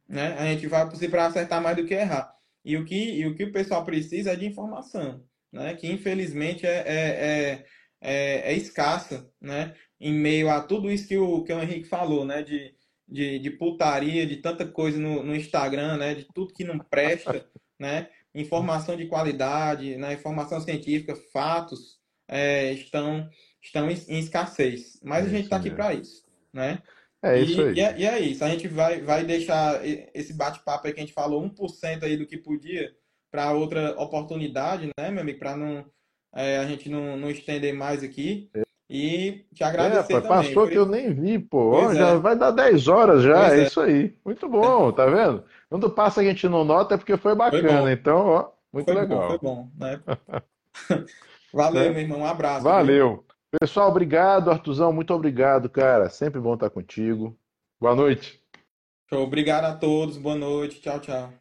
Né? A gente vai possível para acertar mais do que errar. E o que, e o que o pessoal precisa é de informação, né? que infelizmente é, é, é, é, é escassa né? em meio a tudo isso que o, que o Henrique falou, né? de, de, de putaria, de tanta coisa no, no Instagram, né? de tudo que não presta, né? informação de qualidade, né? informação científica, fatos é, estão, estão em, escassez. Mas a gente está aqui para isso. Né? É isso aí. E, é, e é isso. A gente vai, vai deixar esse bate-papo aí que a gente falou 1% aí do que podia para outra oportunidade, né, meu amigo? Para não é, a gente não, não estender mais aqui. E te agradecer é, também. Passou que eu nem vi, pô. Ó, já é. vai dar 10 horas já, é, é isso aí. Muito bom, tá vendo? Quando passa a gente não nota é porque foi bacana. Foi então, ó, muito foi legal. Bom, foi bom, né? Valeu, é. meu irmão. Um abraço. Valeu. Viu? Pessoal, obrigado. Artuzão, muito obrigado, cara. Sempre bom estar contigo. Boa noite. Obrigado a todos. Boa noite. Tchau, tchau.